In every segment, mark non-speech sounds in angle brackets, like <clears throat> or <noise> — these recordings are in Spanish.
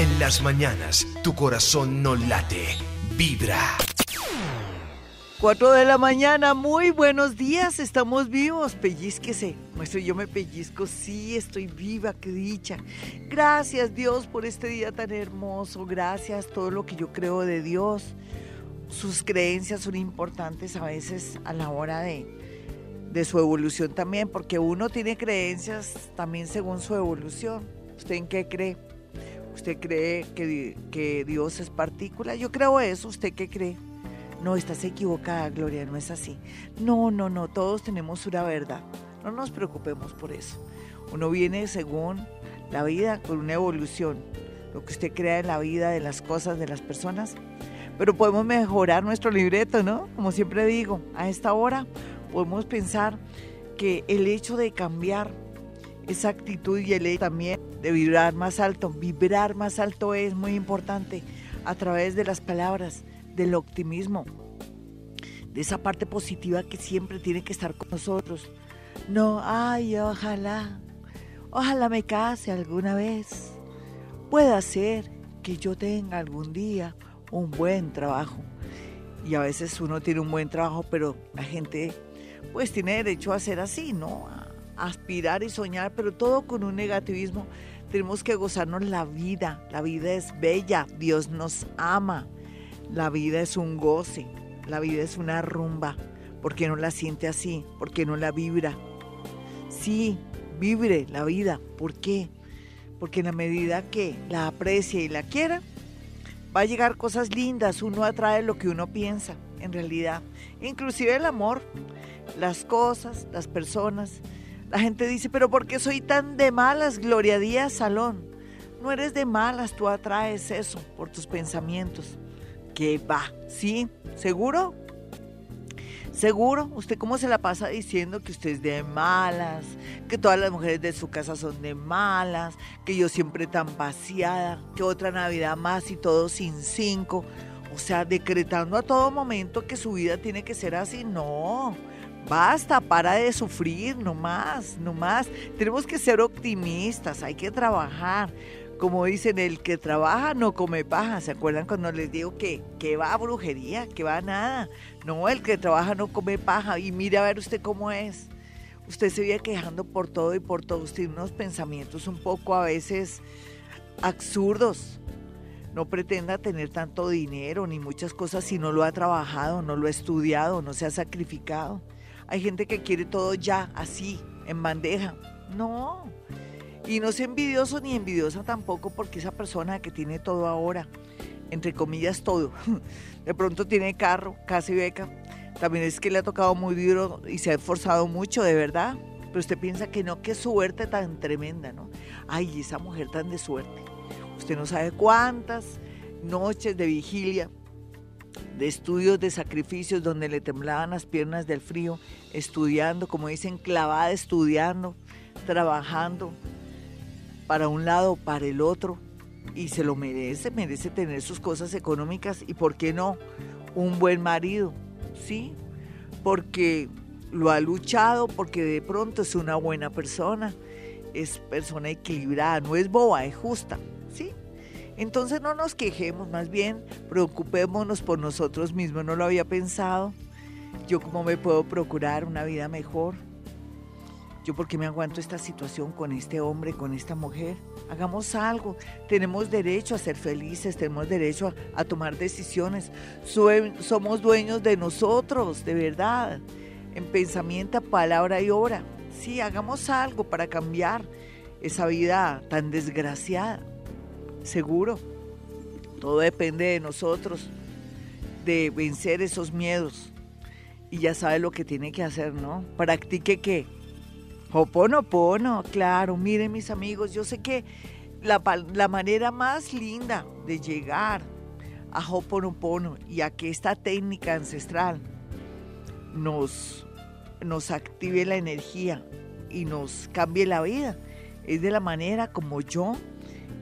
En las mañanas, tu corazón no late, vibra. 4 de la mañana, muy buenos días, estamos vivos, pellizquese. Muestro, yo me pellizco, sí, estoy viva, qué dicha. Gracias Dios por este día tan hermoso, gracias todo lo que yo creo de Dios. Sus creencias son importantes a veces a la hora de, de su evolución también, porque uno tiene creencias también según su evolución. ¿Usted en qué cree? ¿Usted cree que, que Dios es partícula? Yo creo eso, ¿usted qué cree? No, estás equivocada, Gloria, no es así. No, no, no, todos tenemos una verdad. No nos preocupemos por eso. Uno viene según la vida con una evolución, lo que usted crea en la vida, de las cosas, de las personas. Pero podemos mejorar nuestro libreto, ¿no? Como siempre digo, a esta hora podemos pensar que el hecho de cambiar esa actitud y el hecho también de vibrar más alto, vibrar más alto es muy importante a través de las palabras, del optimismo, de esa parte positiva que siempre tiene que estar con nosotros. No, ay, ojalá, ojalá me case alguna vez. Pueda ser que yo tenga algún día un buen trabajo. Y a veces uno tiene un buen trabajo, pero la gente pues tiene derecho a ser así, ¿no? Aspirar y soñar, pero todo con un negativismo. Tenemos que gozarnos la vida. La vida es bella. Dios nos ama. La vida es un goce, la vida es una rumba. ¿Por qué no la siente así? ¿Por qué no la vibra? Sí, vibre la vida. ¿Por qué? Porque en la medida que la aprecie y la quiera, va a llegar cosas lindas. Uno atrae lo que uno piensa, en realidad. Inclusive el amor, las cosas, las personas. La gente dice, pero ¿por qué soy tan de malas, Gloria Díaz Salón? No eres de malas, tú atraes eso por tus pensamientos que va, ¿sí? ¿Seguro? ¿Seguro? ¿Usted cómo se la pasa diciendo que usted es de malas, que todas las mujeres de su casa son de malas, que yo siempre tan paseada, que otra Navidad más y todo sin cinco? O sea, decretando a todo momento que su vida tiene que ser así. No, basta, para de sufrir, no más, no más. Tenemos que ser optimistas, hay que trabajar como dicen, el que trabaja no come paja. ¿Se acuerdan cuando les digo que, que va a brujería, que va a nada? No, el que trabaja no come paja. Y mire a ver usted cómo es. Usted se viene quejando por todo y por todo. Usted tiene unos pensamientos un poco a veces absurdos. No pretenda tener tanto dinero ni muchas cosas si no lo ha trabajado, no lo ha estudiado, no se ha sacrificado. Hay gente que quiere todo ya, así, en bandeja. No, y no sea envidioso ni envidiosa tampoco porque esa persona que tiene todo ahora, entre comillas todo, <laughs> de pronto tiene carro, casi beca, también es que le ha tocado muy duro y se ha esforzado mucho, de verdad. Pero usted piensa que no, qué suerte tan tremenda, ¿no? Ay, esa mujer tan de suerte. Usted no sabe cuántas noches de vigilia, de estudios, de sacrificios, donde le temblaban las piernas del frío, estudiando, como dicen, clavada, estudiando, trabajando, para un lado, para el otro, y se lo merece, merece tener sus cosas económicas y, ¿por qué no? Un buen marido, ¿sí? Porque lo ha luchado, porque de pronto es una buena persona, es persona equilibrada, no es boba, es justa. Entonces no nos quejemos, más bien preocupémonos por nosotros mismos, no lo había pensado. Yo cómo me puedo procurar una vida mejor, yo por qué me aguanto esta situación con este hombre, con esta mujer. Hagamos algo. Tenemos derecho a ser felices, tenemos derecho a, tomar decisiones. somos dueños de nosotros, de verdad. En pensamiento, palabra y obra. Sí, hagamos algo para cambiar esa vida tan desgraciada. Seguro. Todo depende de nosotros, de vencer esos miedos. Y ya sabe lo que tiene que hacer, ¿no? Practique qué? Hoponopono, claro, miren mis amigos, yo sé que la, la manera más linda de llegar a Hoponopono y a que esta técnica ancestral nos, nos active la energía y nos cambie la vida es de la manera como yo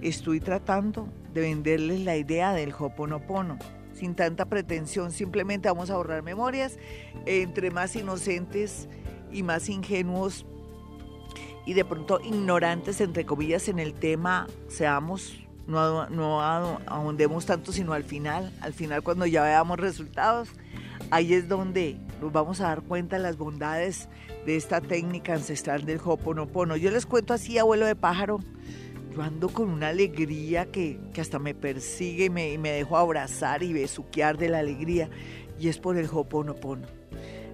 estoy tratando de venderles la idea del Hoponopono sin tanta pretensión, simplemente vamos a ahorrar memorias, entre más inocentes y más ingenuos y de pronto ignorantes, entre comillas, en el tema, seamos no, no ahondemos tanto, sino al final, al final cuando ya veamos resultados, ahí es donde nos vamos a dar cuenta de las bondades de esta técnica ancestral del Hoponopono. Yo les cuento así, abuelo de pájaro, yo ando con una alegría que, hasta me persigue y me, me dejo abrazar y besuquear de la alegría, y es por el Hoponopono.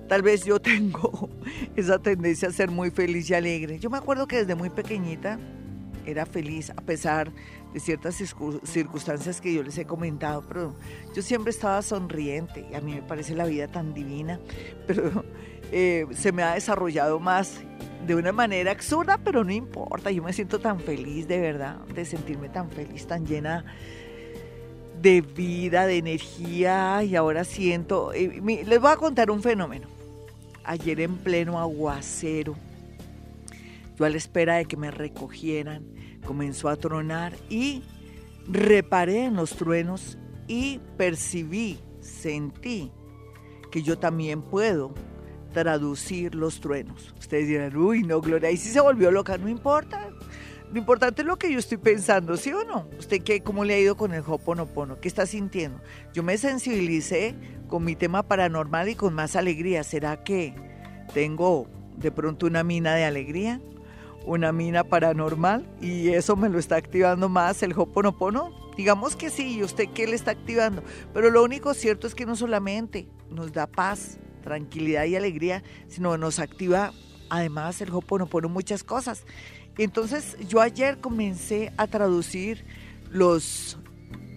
Tal vez yo <laughs> tengo esa tendencia a ser muy feliz y alegre. Yo me acuerdo que desde muy pequeñita era feliz a pesar de ciertas circunstancias que yo les he comentado, pero yo siempre estaba sonriente y a mí me parece la vida tan divina, <laughs> pero eh, se me ha desarrollado más de una manera absurda, pero no importa, yo me siento tan feliz de verdad, de sentirme tan feliz, tan llena de vida, de energía y ahora siento, eh, les voy a contar un fenómeno. Ayer en pleno aguacero, yo a la espera de que me recogieran, comenzó a tronar y reparé en los truenos y percibí, sentí que yo también puedo traducir los truenos. Ustedes dirán, uy, no, Gloria, y si se volvió loca, no importa. Lo importante es lo que yo estoy pensando, ¿sí o no? ¿Usted qué, cómo le ha ido con el Hoponopono? ¿Qué está sintiendo? Yo me sensibilicé con mi tema paranormal y con más alegría. ¿Será que tengo de pronto una mina de alegría? una mina paranormal y eso me lo está activando más el Hoponopono. Digamos que sí, ¿y usted qué le está activando? Pero lo único cierto es que no solamente nos da paz, tranquilidad y alegría, sino nos activa además el Hoponopono muchas cosas. Entonces yo ayer comencé a traducir los...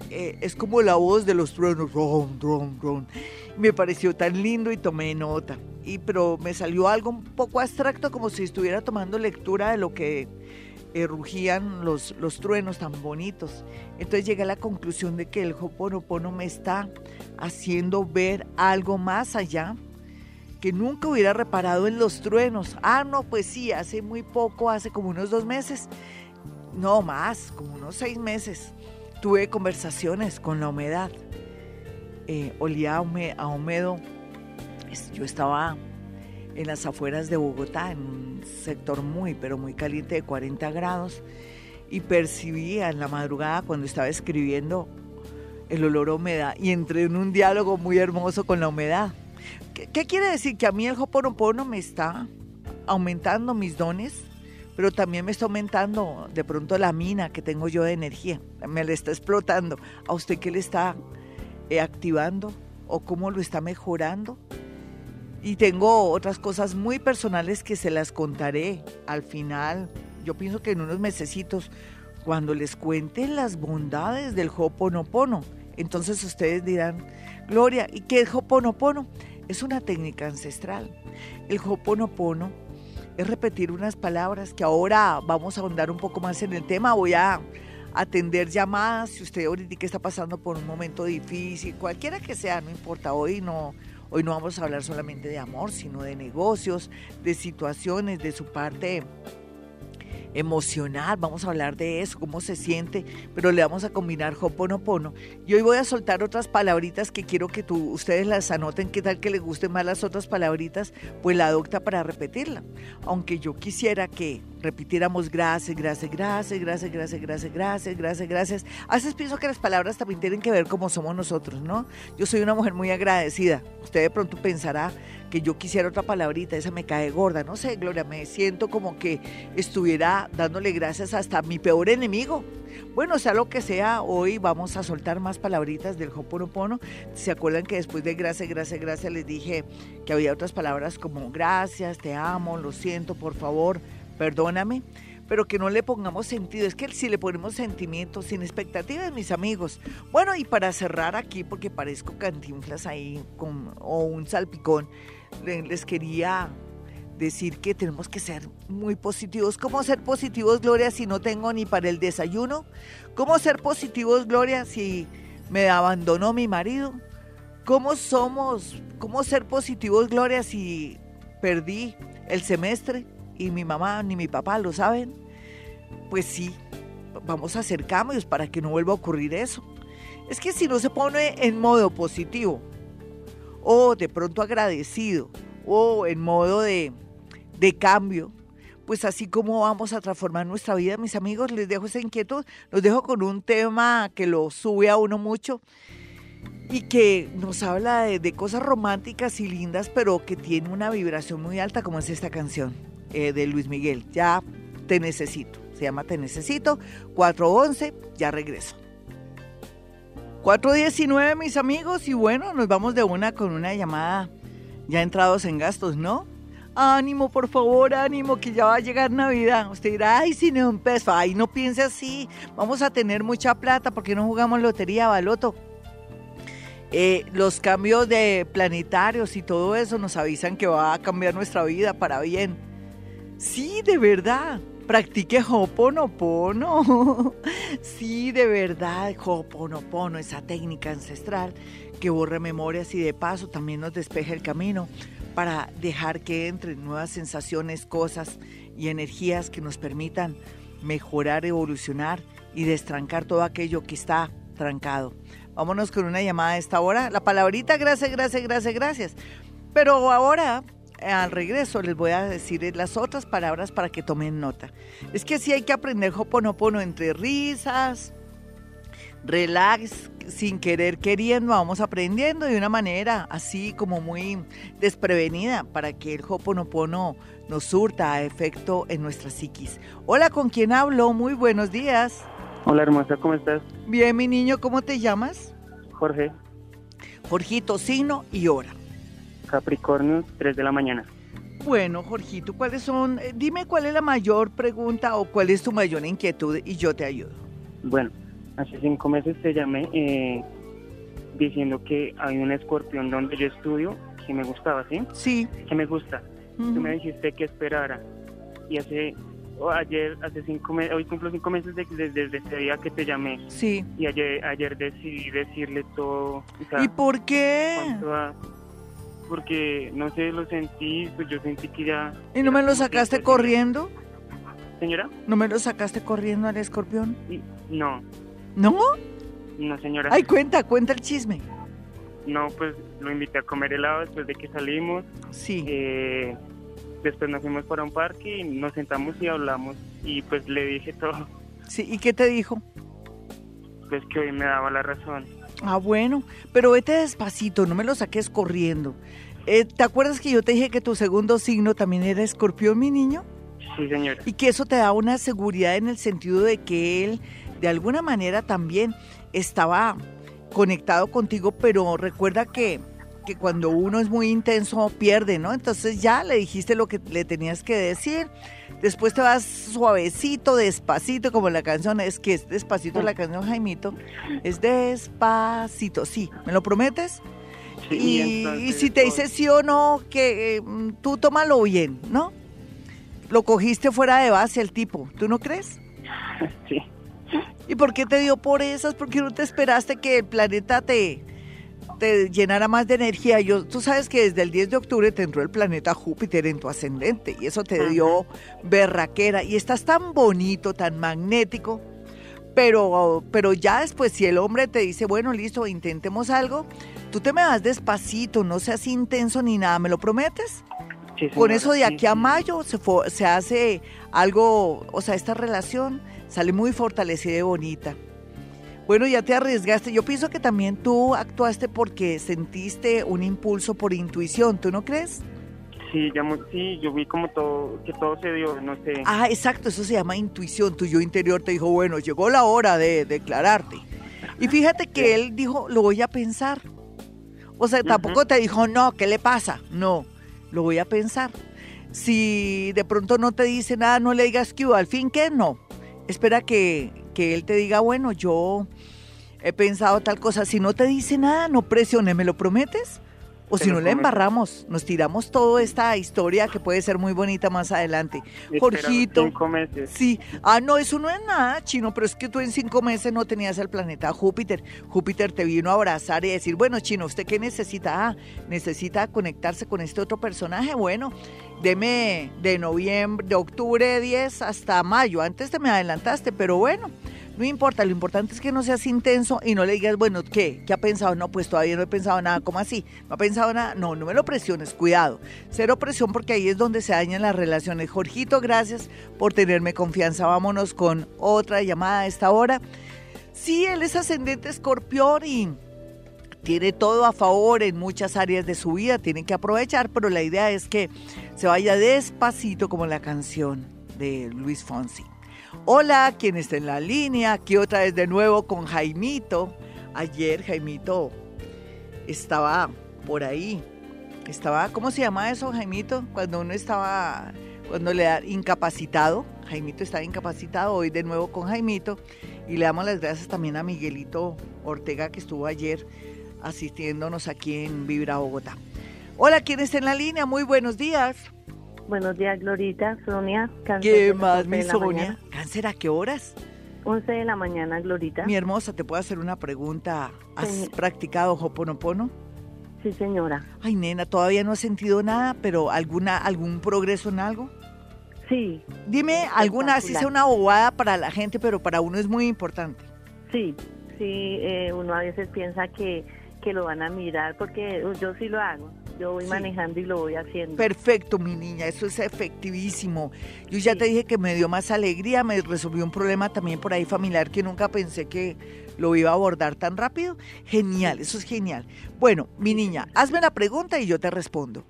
Eh, es como la voz de los truenos, me pareció tan lindo y tomé nota y, pero me salió algo un poco abstracto, como si estuviera tomando lectura de lo que eh, rugían los, los truenos tan bonitos. Entonces llegué a la conclusión de que el Hoponopono me está haciendo ver algo más allá que nunca hubiera reparado en los truenos. Ah, no, pues sí, hace muy poco, hace como unos dos meses, no más, como unos seis meses, tuve conversaciones con la humedad. Eh, olía a húmedo yo estaba en las afueras de Bogotá, en un sector muy, pero muy caliente de 40 grados, y percibía en la madrugada cuando estaba escribiendo el olor a humedad y entré en un diálogo muy hermoso con la humedad. ¿Qué, quiere decir? Que a mí el Hoponopono me está aumentando mis dones, pero también me está aumentando de pronto la mina que tengo yo de energía, me la está explotando. ¿A usted qué le está eh, activando o cómo lo está mejorando? Y tengo otras cosas muy personales que se las contaré al final. Yo pienso que en unos mesecitos, cuando les cuente las bondades del Hoponopono, entonces ustedes dirán, Gloria, ¿y qué es Hoponopono? Es una técnica ancestral. El Hoponopono es repetir unas palabras que ahora vamos a ahondar un poco más en el tema. Voy a atender llamadas si usted ahorita está pasando por un momento difícil, cualquiera que sea, no importa, hoy no, Hoy no vamos a hablar solamente de amor, sino de negocios, de situaciones, de su parte emocional, vamos a hablar de eso, cómo se siente, pero le vamos a combinar Hoponopono. Y hoy voy a soltar otras palabritas que quiero que tú, ustedes las anoten, qué tal que les gusten más las otras palabritas, pues la adopta para repetirla. Aunque yo quisiera que repitiéramos gracias, gracias, gracias, gracias, gracias, gracias, gracias, gracias, gracias. A veces pienso que las palabras también tienen que ver cómo somos nosotros, ¿no? Yo soy una mujer muy agradecida. Usted de pronto pensará que yo quisiera otra palabrita, esa me cae gorda. No sé, Gloria, me siento como que estuviera dándole gracias hasta a mi peor enemigo. Bueno, sea lo que sea, hoy vamos a soltar más palabritas del Hoponopono. ¿Se acuerdan que después de gracias, gracias, gracias les dije que había otras palabras como gracias, te amo, lo siento, por favor, perdóname? Pero que no le pongamos sentido. Es que si le ponemos sentimientos, sin expectativas, mis amigos. Bueno, y para cerrar aquí, porque parezco cantinflas ahí con, o un salpicón, les quería decir que tenemos que ser muy positivos. ¿Cómo ser positivos, Gloria, si no tengo ni para el desayuno? ¿Cómo ser positivos, Gloria, si me abandonó mi marido? ¿Cómo somos, cómo ser positivos, Gloria, si perdí el semestre y mi mamá ni mi papá lo saben? Pues sí, vamos a hacer cambios para que no vuelva a ocurrir eso. Es que si no se pone en modo positivo, o de pronto agradecido o en modo de, de cambio, pues así como vamos a transformar nuestra vida, mis amigos, les dejo esa inquietud, los dejo con un tema que lo sube a uno mucho y que nos habla de, cosas románticas y lindas, pero que tiene una vibración muy alta, como es esta canción eh, de Luis Miguel, Ya te necesito, se llama Te necesito, 411, ya regreso. 419, mis amigos, y bueno, nos vamos de una con una llamada ya entrados en gastos, ¿no? Ánimo, por favor, ánimo, que ya va a llegar Navidad. Usted dirá, ay, si un peso, ay, no piense así, vamos a tener mucha plata porque no jugamos lotería, baloto. Eh, los cambios de planetarios y todo eso nos avisan que va a cambiar nuestra vida para bien. Sí, de verdad. Practique Hoponopono. <laughs> sí, de verdad, Hoponopono, esa técnica ancestral que borra memorias y de paso también nos despeja el camino para dejar que entren nuevas sensaciones, cosas y energías que nos permitan mejorar, evolucionar y destrancar todo aquello que está trancado. Vámonos con una llamada a esta hora. La palabrita gracias, gracias, gracias, gracias. Pero ahora al regreso les voy a decir las otras palabras para que tomen nota. Es que sí hay que aprender Hoponopono entre risas, relax, sin querer queriendo, vamos aprendiendo de una manera así como muy desprevenida para que el Hoponopono nos surta a efecto en nuestra psiquis. Hola, ¿con quién hablo? Muy buenos días. Hola, hermosa, ¿cómo estás? Bien, mi niño, ¿cómo te llamas? Jorge. Jorgito, signo y hora. Capricornio, 3 de la mañana. Bueno, Jorgito, ¿cuáles son? Eh, dime cuál es la mayor pregunta o cuál es tu mayor inquietud y yo te ayudo. Bueno, hace cinco meses te llamé eh, diciendo que hay un escorpión donde yo estudio que me gustaba, ¿sí? Sí. Que me gusta. Tú me dijiste que esperara. Y hace ayer, hace cinco meses, hoy cumplo cinco meses desde, ese día que te llamé. Sí. Y ayer, ayer decidí decirle todo. ¿Y por qué? Porque no sé, lo sentí, pues yo sentí que ya... ¿Y no me lo sacaste corriendo? Señora. ¿No me lo sacaste corriendo al escorpión? No. ¿No? No, señora. Ay, cuenta, cuenta el chisme. No, pues lo invité a comer helado después de que salimos. Sí. Eh, después nos fuimos para un parque y nos sentamos y hablamos y pues le dije todo. Sí, ¿y qué te dijo? Pues que hoy me daba la razón. Ah, bueno, pero vete despacito, no me lo saques corriendo. Eh, ¿Te acuerdas que yo te dije que tu segundo signo también era escorpión, mi niño? Sí, señora. Y que eso te da una seguridad en el sentido de que él, de alguna manera, también estaba conectado contigo, pero recuerda que, que cuando uno es muy intenso pierde, ¿no? Entonces ya le dijiste lo que le tenías que decir Después te vas suavecito, despacito, como la canción, es que es despacito la canción Jaimito, es despacito, sí, ¿me lo prometes? Sí, y, si te dice sí o no, que eh, tú tómalo bien, ¿no? Lo cogiste fuera de base el tipo, ¿tú no crees? <laughs> Sí. ¿Y por qué te dio por esas? ¿Por qué no te esperaste que el planeta te, te llenara más de energía. Yo, tú sabes que desde el 10 de octubre te entró el planeta Júpiter en tu ascendente y eso te dio berraquera y estás tan bonito, tan magnético. Pero, pero ya después, si el hombre te dice, bueno, listo, intentemos algo, tú te me vas despacito, no seas intenso ni nada, ¿me lo prometes? Con eso de aquí a mayo se, se hace algo, o sea, esta relación sale muy fortalecida y bonita. Bueno, ya te arriesgaste. Yo pienso que también tú actuaste porque sentiste un impulso por intuición, ¿tú no crees? Sí, sí, yo vi como todo, que todo se dio, no sé. Ah, exacto, eso se llama intuición. Tu yo interior te dijo, bueno, llegó la hora de declararte. Y fíjate que él dijo, lo voy a pensar. O sea, tampoco te dijo, no, ¿qué le pasa? No, lo voy a pensar. Si de pronto no te dice nada, no le digas que al fin que no. Espera que, que él te diga, bueno, yo he pensado tal cosa. Si no te dice nada, no presione, ¿me lo prometes? O si no le embarramos, nos tiramos toda esta historia que puede ser muy bonita más adelante. Jorgito. Cinco meses. Sí. Ah, no, eso no es nada, chino, pero es que tú en cinco meses no tenías el planeta Júpiter. Júpiter te vino a abrazar y decir, bueno, chino, ¿usted qué necesita? Ah, necesita conectarse con este otro personaje. Bueno, deme de noviembre, de octubre 10 hasta mayo. Antes te me adelantaste, pero bueno No importa, lo importante es que no seas intenso y no le digas, bueno, ¿qué? ¿Qué ha pensado? No, pues todavía no he pensado nada. ¿Cómo así? ¿No ha pensado nada? No, no me lo presiones, cuidado. Cero presión porque ahí es donde se dañan las relaciones. Jorgito, gracias por tenerme confianza. Vámonos con otra llamada a esta hora. Sí, él es ascendente escorpión y tiene todo a favor en muchas áreas de su vida, tiene que aprovechar, pero la idea es que se vaya despacito como la canción de Luis Fonsi. Hola, ¿quién está en la línea? Aquí otra vez de nuevo con Jaimito. Ayer Jaimito estaba por ahí. Estaba, ¿cómo se llama eso, Jaimito? Cuando uno estaba, cuando le da incapacitado. Jaimito estaba incapacitado, hoy de nuevo con Jaimito. Y le damos las gracias también a Miguelito Ortega que estuvo ayer asistiéndonos aquí en Vibra Bogotá. Hola, ¿quién está en la línea? Muy buenos días. Buenos días, Glorita, Sonia. Cáncer ¿Qué más, mi Sonia? ¿Cáncer a qué horas? 11 de la mañana, Glorita. Mi hermosa, ¿te puedo hacer una pregunta? ¿Has practicado Hoponopono? Sí, señora. Ay, nena, todavía no has sentido nada, pero alguna algún progreso en algo? Sí. Dime alguna, así sea una bobada para la gente, pero para uno es muy importante. Sí, sí, eh, uno a veces piensa que, que lo van a mirar, porque yo sí lo hago yo voy manejando y lo voy haciendo. Perfecto, mi niña, eso es efectivísimo. Yo ya te dije que me dio más alegría, me resolvió un problema también por ahí familiar que nunca pensé que lo iba a abordar tan rápido. Genial, eso es genial. Bueno, mi niña, hazme la pregunta y yo te respondo.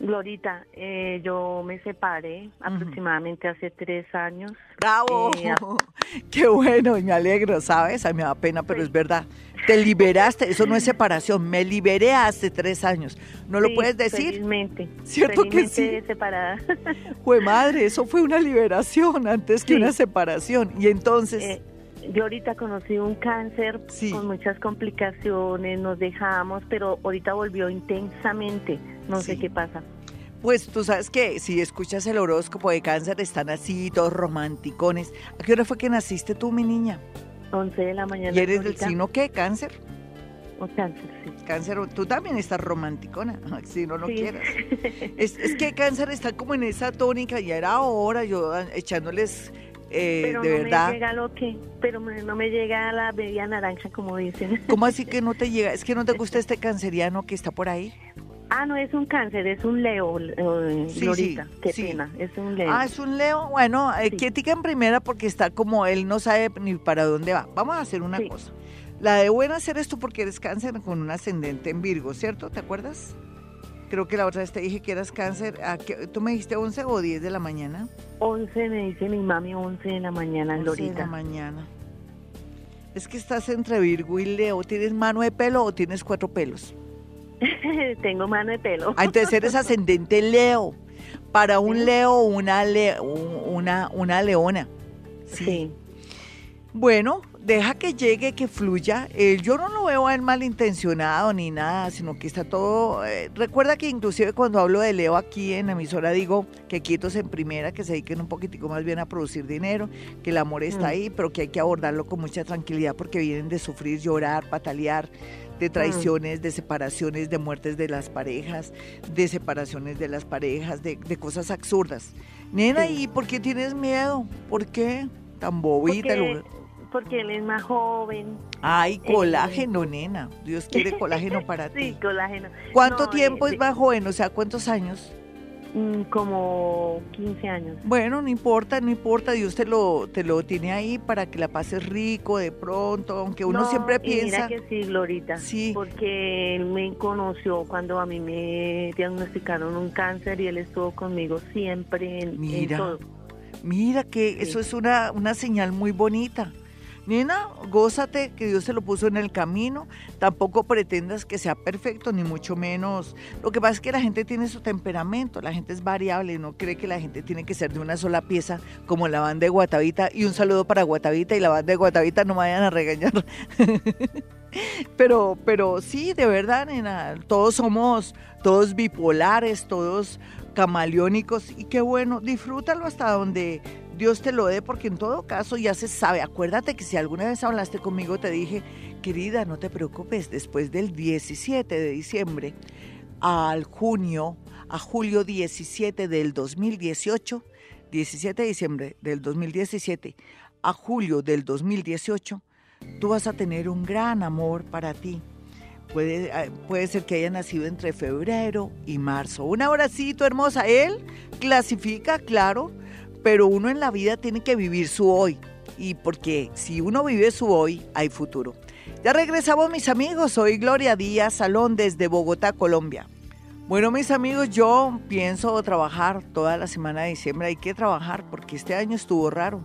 Glorita, eh, yo me separé aproximadamente hace tres años. ¡Bravo! Eh, <laughs> ¡Qué bueno! Me alegro, ¿sabes? A mí me da pena, pero es verdad. Te liberaste, eso no es separación, me liberé hace tres años. ¿No lo puedes decir? Felizmente. ¿Cierto que sí? separada. Fue madre, eso fue una liberación antes que una separación. Y entonces... Eh, yo ahorita conocí un cáncer con muchas complicaciones, nos dejamos, pero ahorita volvió intensamente. No sé qué pasa. Pues tú sabes que si escuchas el horóscopo de cáncer están así, todos romanticones. ¿A qué hora fue que naciste tú, mi niña? 11 de la mañana. ¿Y eres del signo qué? ¿Cáncer? O cáncer, sí. Cáncer, tú también estás romanticona, <laughs> si no lo quieras. <laughs> Es, es, que cáncer está como en esa tónica, ya era hora, yo ah, echándoles eh, pero de no verdad. me llega lo que, pero no me llega la media naranja, como dicen. <laughs> ¿Cómo así que no te llega? ¿Es que no te gusta este canceriano que está por ahí? Ah, no es un cáncer, es un leo, eh, sí, qué pena, es un leo. Ah, es un leo, bueno, eh, en primera porque está como él no sabe ni para dónde va. Vamos a hacer una cosa. La de buena hacer esto porque eres cáncer con un ascendente en Virgo, ¿cierto? ¿Te acuerdas? Creo que la otra vez te dije que eras cáncer. ¿A ¿Tú me dijiste 11 o 10 de la mañana? 11, me dice mi mami, 11 de la mañana, 11 de la mañana. Es que estás entre Virgo y Leo. ¿Tienes mano de pelo o tienes cuatro pelos? <laughs> Tengo mano de pelo. Ah, entonces eres ascendente Leo. Para un Leo, una, una, una leona. Sí. Bueno, deja que llegue, que fluya. yo no lo veo a él malintencionado ni nada, sino que está todo... Eh, recuerda que inclusive cuando hablo de Leo aquí en la emisora digo que quietos en primera, que se dediquen un poquitico más bien a producir dinero, que el amor está mm. ahí, pero que hay que abordarlo con mucha tranquilidad porque vienen de sufrir, llorar, patalear, de mm. traiciones, de separaciones, de muertes de las parejas, de separaciones de las parejas, de, cosas absurdas. Nena, ¿y por qué tienes miedo? ¿Por qué? Tan bobita. Porque, él es más joven. Ay, eh, colágeno, nena. Dios quiere <laughs> colágeno para ti. Sí, colágeno. ¿Cuánto tiempo es más joven? O sea, ¿cuántos años? Mm, como 15 años. Bueno, no importa, no importa, Dios te lo, te lo tiene ahí para que la pases rico de pronto, aunque uno siempre piensa... Mira que sí, Glorita, sí. porque él me conoció cuando a mí me diagnosticaron un cáncer y él estuvo conmigo siempre en, mira, todo. Mira que eso es una, una señal muy bonita. Nena, gózate que Dios se lo puso en el camino. Tampoco pretendas que sea perfecto, ni mucho menos. Lo que pasa es que la gente tiene su temperamento, la gente es variable, no cree que la gente tiene que ser de una sola pieza, como la banda de Guatavita. Y un saludo para Guatavita y la banda de Guatavita, no me vayan a regañar. <laughs> pero, pero sí, de verdad, nena, todos somos, todos bipolares, todos camaleónicos y qué bueno, disfrútalo hasta donde Dios te lo dé, porque en todo caso ya se sabe. Acuérdate que si alguna vez hablaste conmigo, te dije, querida, no te preocupes, después del 17 de diciembre al junio, a julio 17 del 2018, 17 de diciembre del 2017 a julio del 2018, tú vas a tener un gran amor para ti. Puede, eh, puede ser que haya nacido entre febrero y marzo. Un abracito hermosa. Él clasifica, claro, pero uno en la vida tiene que vivir su hoy. Y porque si uno vive su hoy, hay futuro. Ya regresamos mis amigos, soy Gloria Díaz Salón desde Bogotá, Colombia. Bueno mis amigos, yo pienso trabajar toda la semana de diciembre, hay que trabajar porque este año estuvo raro.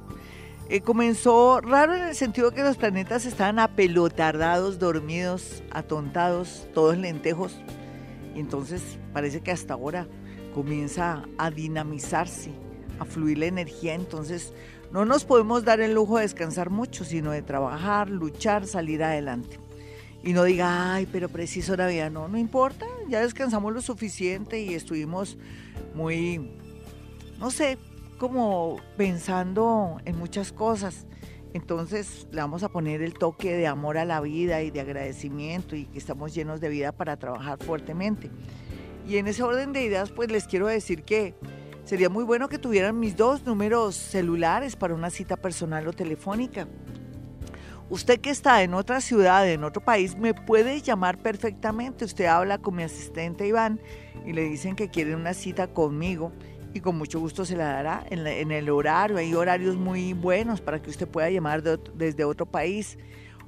Eh, comenzó raro en el sentido que los planetas estaban apelotardados, dormidos, atontados, todos lentejos. Y entonces parece que hasta ahora comienza a dinamizarse, a fluir la energía. Entonces no nos podemos dar el lujo de descansar mucho, sino de trabajar, luchar, salir adelante. Y no diga, ay, pero preciso Navidad. No, no importa, ya descansamos lo suficiente y estuvimos muy, no sé, como pensando en muchas cosas. Entonces le vamos a poner el toque de amor a la vida y de agradecimiento y que estamos llenos de vida para trabajar fuertemente. Y en ese orden de ideas, pues les quiero decir que sería muy bueno que tuvieran mis dos números celulares para una cita personal o telefónica. Usted que está en otra ciudad, en otro país, me puede llamar perfectamente. Usted habla con mi asistente Iván y le dicen que quieren una cita conmigo y con mucho gusto se la dará en, el horario. Hay horarios muy buenos para que usted pueda llamar desde otro país.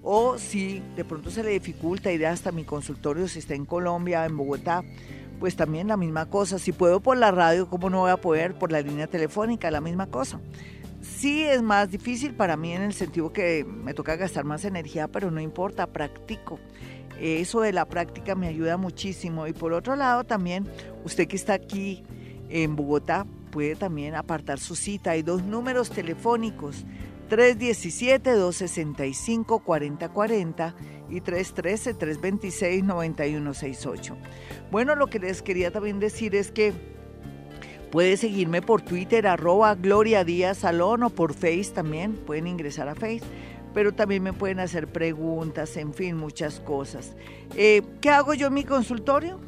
O si de pronto se le dificulta ir hasta mi consultorio, si está en Colombia, en Bogotá, pues también la misma cosa. Si puedo por la radio, ¿cómo no voy a poder por la línea telefónica? La misma cosa. Sí es más difícil para mí en el sentido que me toca gastar más energía, pero no importa, practico. Eso de la práctica me ayuda muchísimo. Y por otro lado también, usted que está aquí en Bogotá puede también apartar su cita. Hay dos números telefónicos, 317-265-4040 y 313-326-9168. Bueno, lo que les quería también decir es que puede seguirme por Twitter, arroba Gloria Díaz Salón o por Face también, pueden ingresar a Face pero también me pueden hacer preguntas, en fin, muchas cosas. Eh, ¿Qué hago yo en mi consultorio?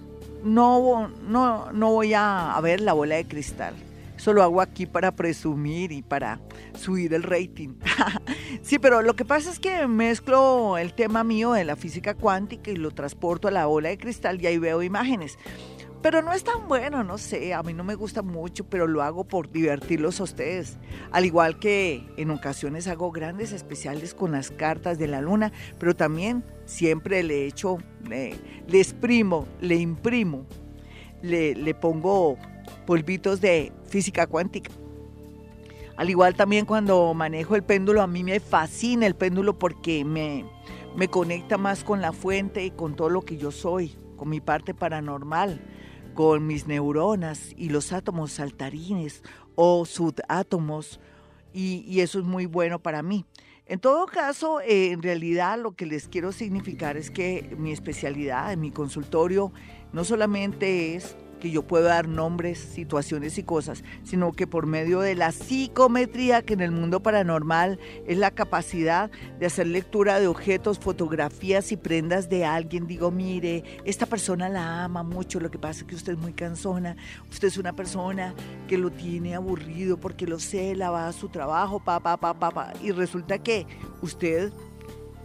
no, no, no voy a, ver la bola de cristal. Eso lo hago aquí para presumir y para subir el rating. <laughs> sí, pero lo que pasa es que mezclo el tema mío de la física cuántica y lo transporto a la bola de cristal y ahí veo imágenes. Pero no es tan bueno, no sé, a mí no me gusta mucho, pero lo hago por divertirlos a ustedes. Al igual que en ocasiones hago grandes especiales con las cartas de la luna, pero también siempre le echo, le, le exprimo, le imprimo, le, le pongo polvitos de física cuántica. Al igual también cuando manejo el péndulo, a mí me fascina el péndulo porque me, me conecta más con la fuente y con todo lo que yo soy, con mi parte paranormal con mis neuronas y los átomos saltarines o subátomos y, y eso es muy bueno para mí. En todo caso, eh, en realidad lo que les quiero significar es que mi especialidad en mi consultorio no solamente es que yo puedo dar nombres, situaciones y cosas, sino que por medio de la psicometría, que en el mundo paranormal es la capacidad de hacer lectura de objetos, fotografías y prendas de alguien, digo, mire, esta persona la ama mucho, lo que pasa es que usted es muy cansona, usted es una persona que lo tiene aburrido porque lo sé, la va a su trabajo, pa, pa, pa, pa, pa, y resulta que usted...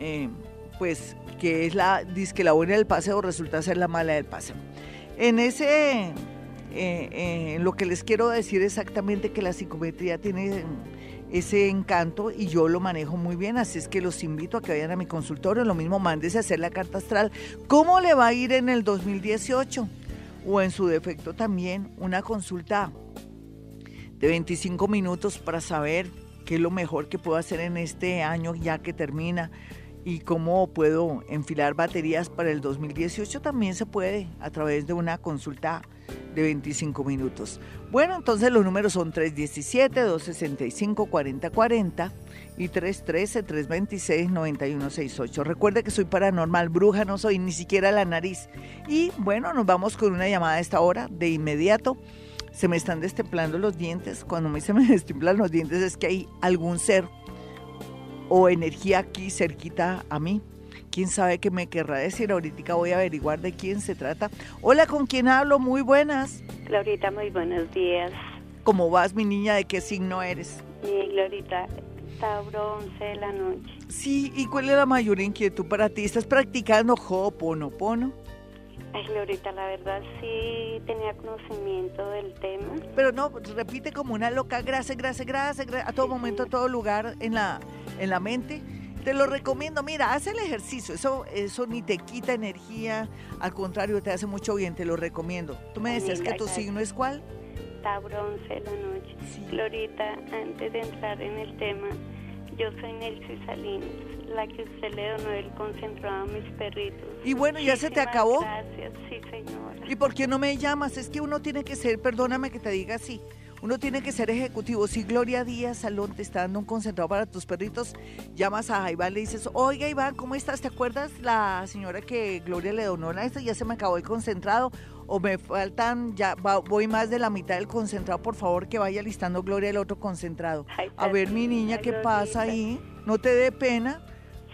Eh, pues que es la, dice que la buena del paseo resulta ser la mala del paseo. En ese, eh, eh, lo que les quiero decir exactamente que la psicometría tiene ese encanto y yo lo manejo muy bien, así es que los invito a que vayan a mi consultorio, lo mismo mándese a hacer la carta astral. ¿Cómo le va a ir en el 2018? O en su defecto también una consulta de 25 minutos para saber qué es lo mejor que puedo hacer en este año ya que termina y cómo puedo enfilar baterías para el 2018 también se puede a través de una consulta de 25 minutos. Bueno, entonces los números son 317-265-4040 y 313-326-9168. Recuerde que soy paranormal, bruja, no soy ni siquiera la nariz. Y bueno, nos vamos con una llamada a esta hora de inmediato. Se me están destemplando los dientes. Cuando me se me <laughs> destemplan los dientes es que hay algún ser o energía aquí cerquita a mí. ¿Quién sabe qué me querrá decir? Ahorita voy a averiguar de quién se trata. Hola, ¿con quién hablo? Muy buenas. Glorita, muy buenos días. ¿Cómo vas, mi niña? ¿De qué signo eres? Sí, Glorita, Tauro 11 de la noche. Sí, ¿y cuál es la mayor inquietud para ti? ¿Estás practicando Ho'oponopono? Ay, Glorita, la verdad sí tenía conocimiento del tema. Pero no, repite como una loca, gracias, gracias, gracias, a todo momento, a todo lugar en la, en la mente. Te lo recomiendo, mira, haz el ejercicio, eso, eso ni te quita energía, al contrario, te hace mucho bien, te lo recomiendo. Tú me decías que tu signo es cuál? Tauro 11 de la noche. Glorita, antes de entrar en el tema, yo soy Nelcy Salinas, la que usted le donó el concentrado a mis perritos. Y bueno, ¿ya se te acabó? Gracias, sí, señora. ¿Y por qué no me llamas? Es que uno tiene que ser, perdóname que te diga así, uno tiene que ser ejecutivo. Si Gloria Díaz Salón te está dando un concentrado para tus perritos, llamas a Iván, le dices, oiga Iván, ¿cómo estás? ¿Te acuerdas la señora que Gloria le donó la esta? Ya se me acabó el concentrado o me faltan, ya voy más de la mitad del concentrado, por favor que vaya listando Gloria el otro concentrado. a ver mi niña, ¿qué pasa ahí? No te dé pena.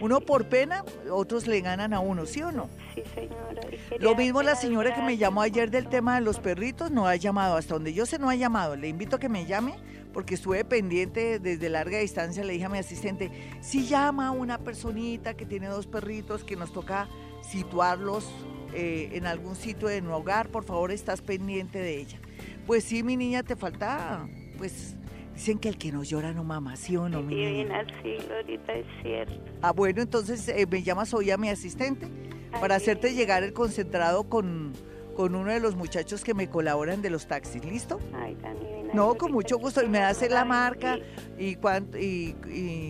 Uno por pena, otros le ganan a uno, ¿sí o no? Sí, señora. Lo mismo la señora que me llamó ayer del tema de los perritos, no ha llamado, hasta donde yo sé no ha llamado. Le invito a que me llame porque estuve pendiente desde larga distancia, le dije a mi asistente, si llama a una personita que tiene dos perritos, que nos toca situarlos eh, en algún sitio de nuestro hogar, por favor estás pendiente de ella. Pues sí, mi niña, te falta, pues dicen que el que no llora no mama, ¿sí o no, mi niña? así, ahorita es cierto. Ah, bueno, entonces eh, me llamas hoy a mi asistente para hacerte llegar el concentrado con, con uno de los muchachos que me colaboran de los taxis, ¿listo? Ay, no, con mucho gusto. Y me das la marca y, cuánto, y,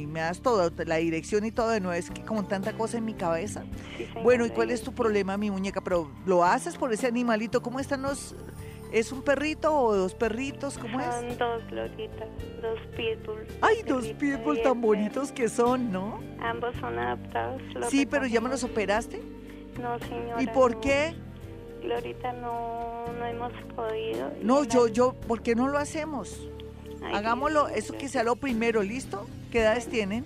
me das todo, la dirección y todo. No es que como tanta cosa en mi cabeza. bueno, ¿y cuál es tu problema, mi muñeca? Pero lo haces por ese animalito. ¿Cómo están los...? ¿Es un perrito o dos perritos? ¿Cómo es? Son dos, Glorita, dos pitbulls. Ay, dos pitbulls tan bonitos que son, ¿no? Ambos son adaptados. Sí, pero ¿ya me los operaste? No, señora. ¿Y por qué? Glorita, no, no hemos podido. No, yo, yo, ¿por qué no lo hacemos? Hagámoslo, eso que sea lo primero, ¿listo? ¿Qué edades tienen?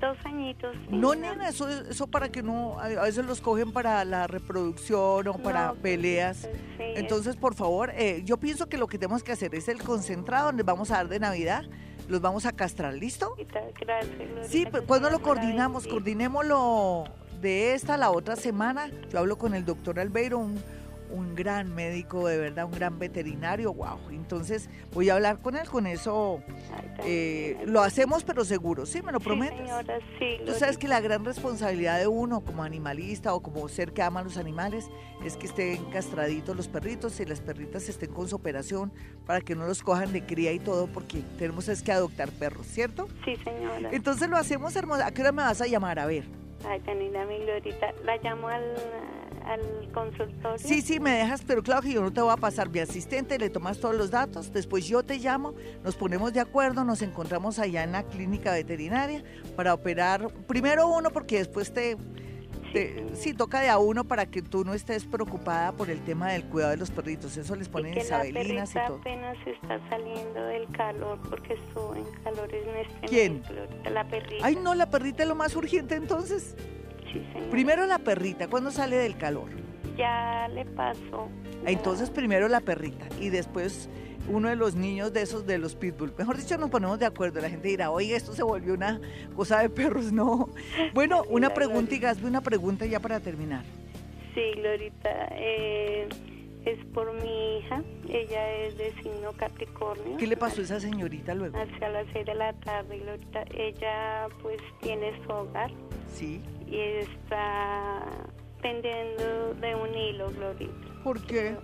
Dos añitos. No, nena, eso, eso para que no, a veces los cogen para la reproducción o para pues, peleas. Entonces, por favor, eh, yo pienso que lo que tenemos que hacer es el concentrado donde vamos a dar de Navidad. Los vamos a castrar, ¿listo? Gracias. Sí, cuando lo coordinamos, coordinémoslo de esta a la otra semana. Yo hablo con el doctor Albeiro, un un gran médico, de verdad, un gran veterinario, wow. Entonces voy a hablar con él, con eso eh, lo hacemos, pero seguro, ¿sí? ¿Me lo prometes? Señora, sí, Tú sabes que la gran responsabilidad de uno como animalista o como ser que ama a los animales es que estén castraditos los perritos y las perritas estén con su operación para que no los cojan de cría y todo, porque tenemos es que adoptar perros, ¿cierto? Sí, señora. Entonces lo hacemos hermosa. ¿A qué hora me vas a llamar? A ver. Ay, Canina, mi glorita. La llamo al al consultorio? Sí, sí, me dejas, pero claro que yo no te voy a pasar mi asistente, le tomas todos los datos, después yo te llamo, nos ponemos de acuerdo, nos encontramos allá en la clínica veterinaria para operar, primero uno porque después te... sí, toca de a uno para que tú no estés preocupada por el tema del cuidado de los perritos. Eso les ponen isabelinas y todo. apenas está saliendo del calor porque estuvo en calor en este ¿Quién? la perrita. Ay, no, la perrita es lo más urgente entonces. Primero la perrita, ¿cuándo sale del calor? Ya le pasó. Entonces primero la perrita y después uno de los niños de esos de los pitbull. Mejor dicho, nos ponemos de acuerdo. La gente dirá, oye, esto se volvió una cosa de perros. No. <laughs> Bueno, una pregunta y Gasby, una pregunta ya para terminar. Sí, Glorita. Eh, es por mi hija. Ella es de signo Capricornio. ¿Qué le pasó a esa señorita luego? Hacia las seis de la tarde, Glorita. Ella pues tiene su hogar. Sí y está pendiendo de un hilo, Glorita. ¿Por qué?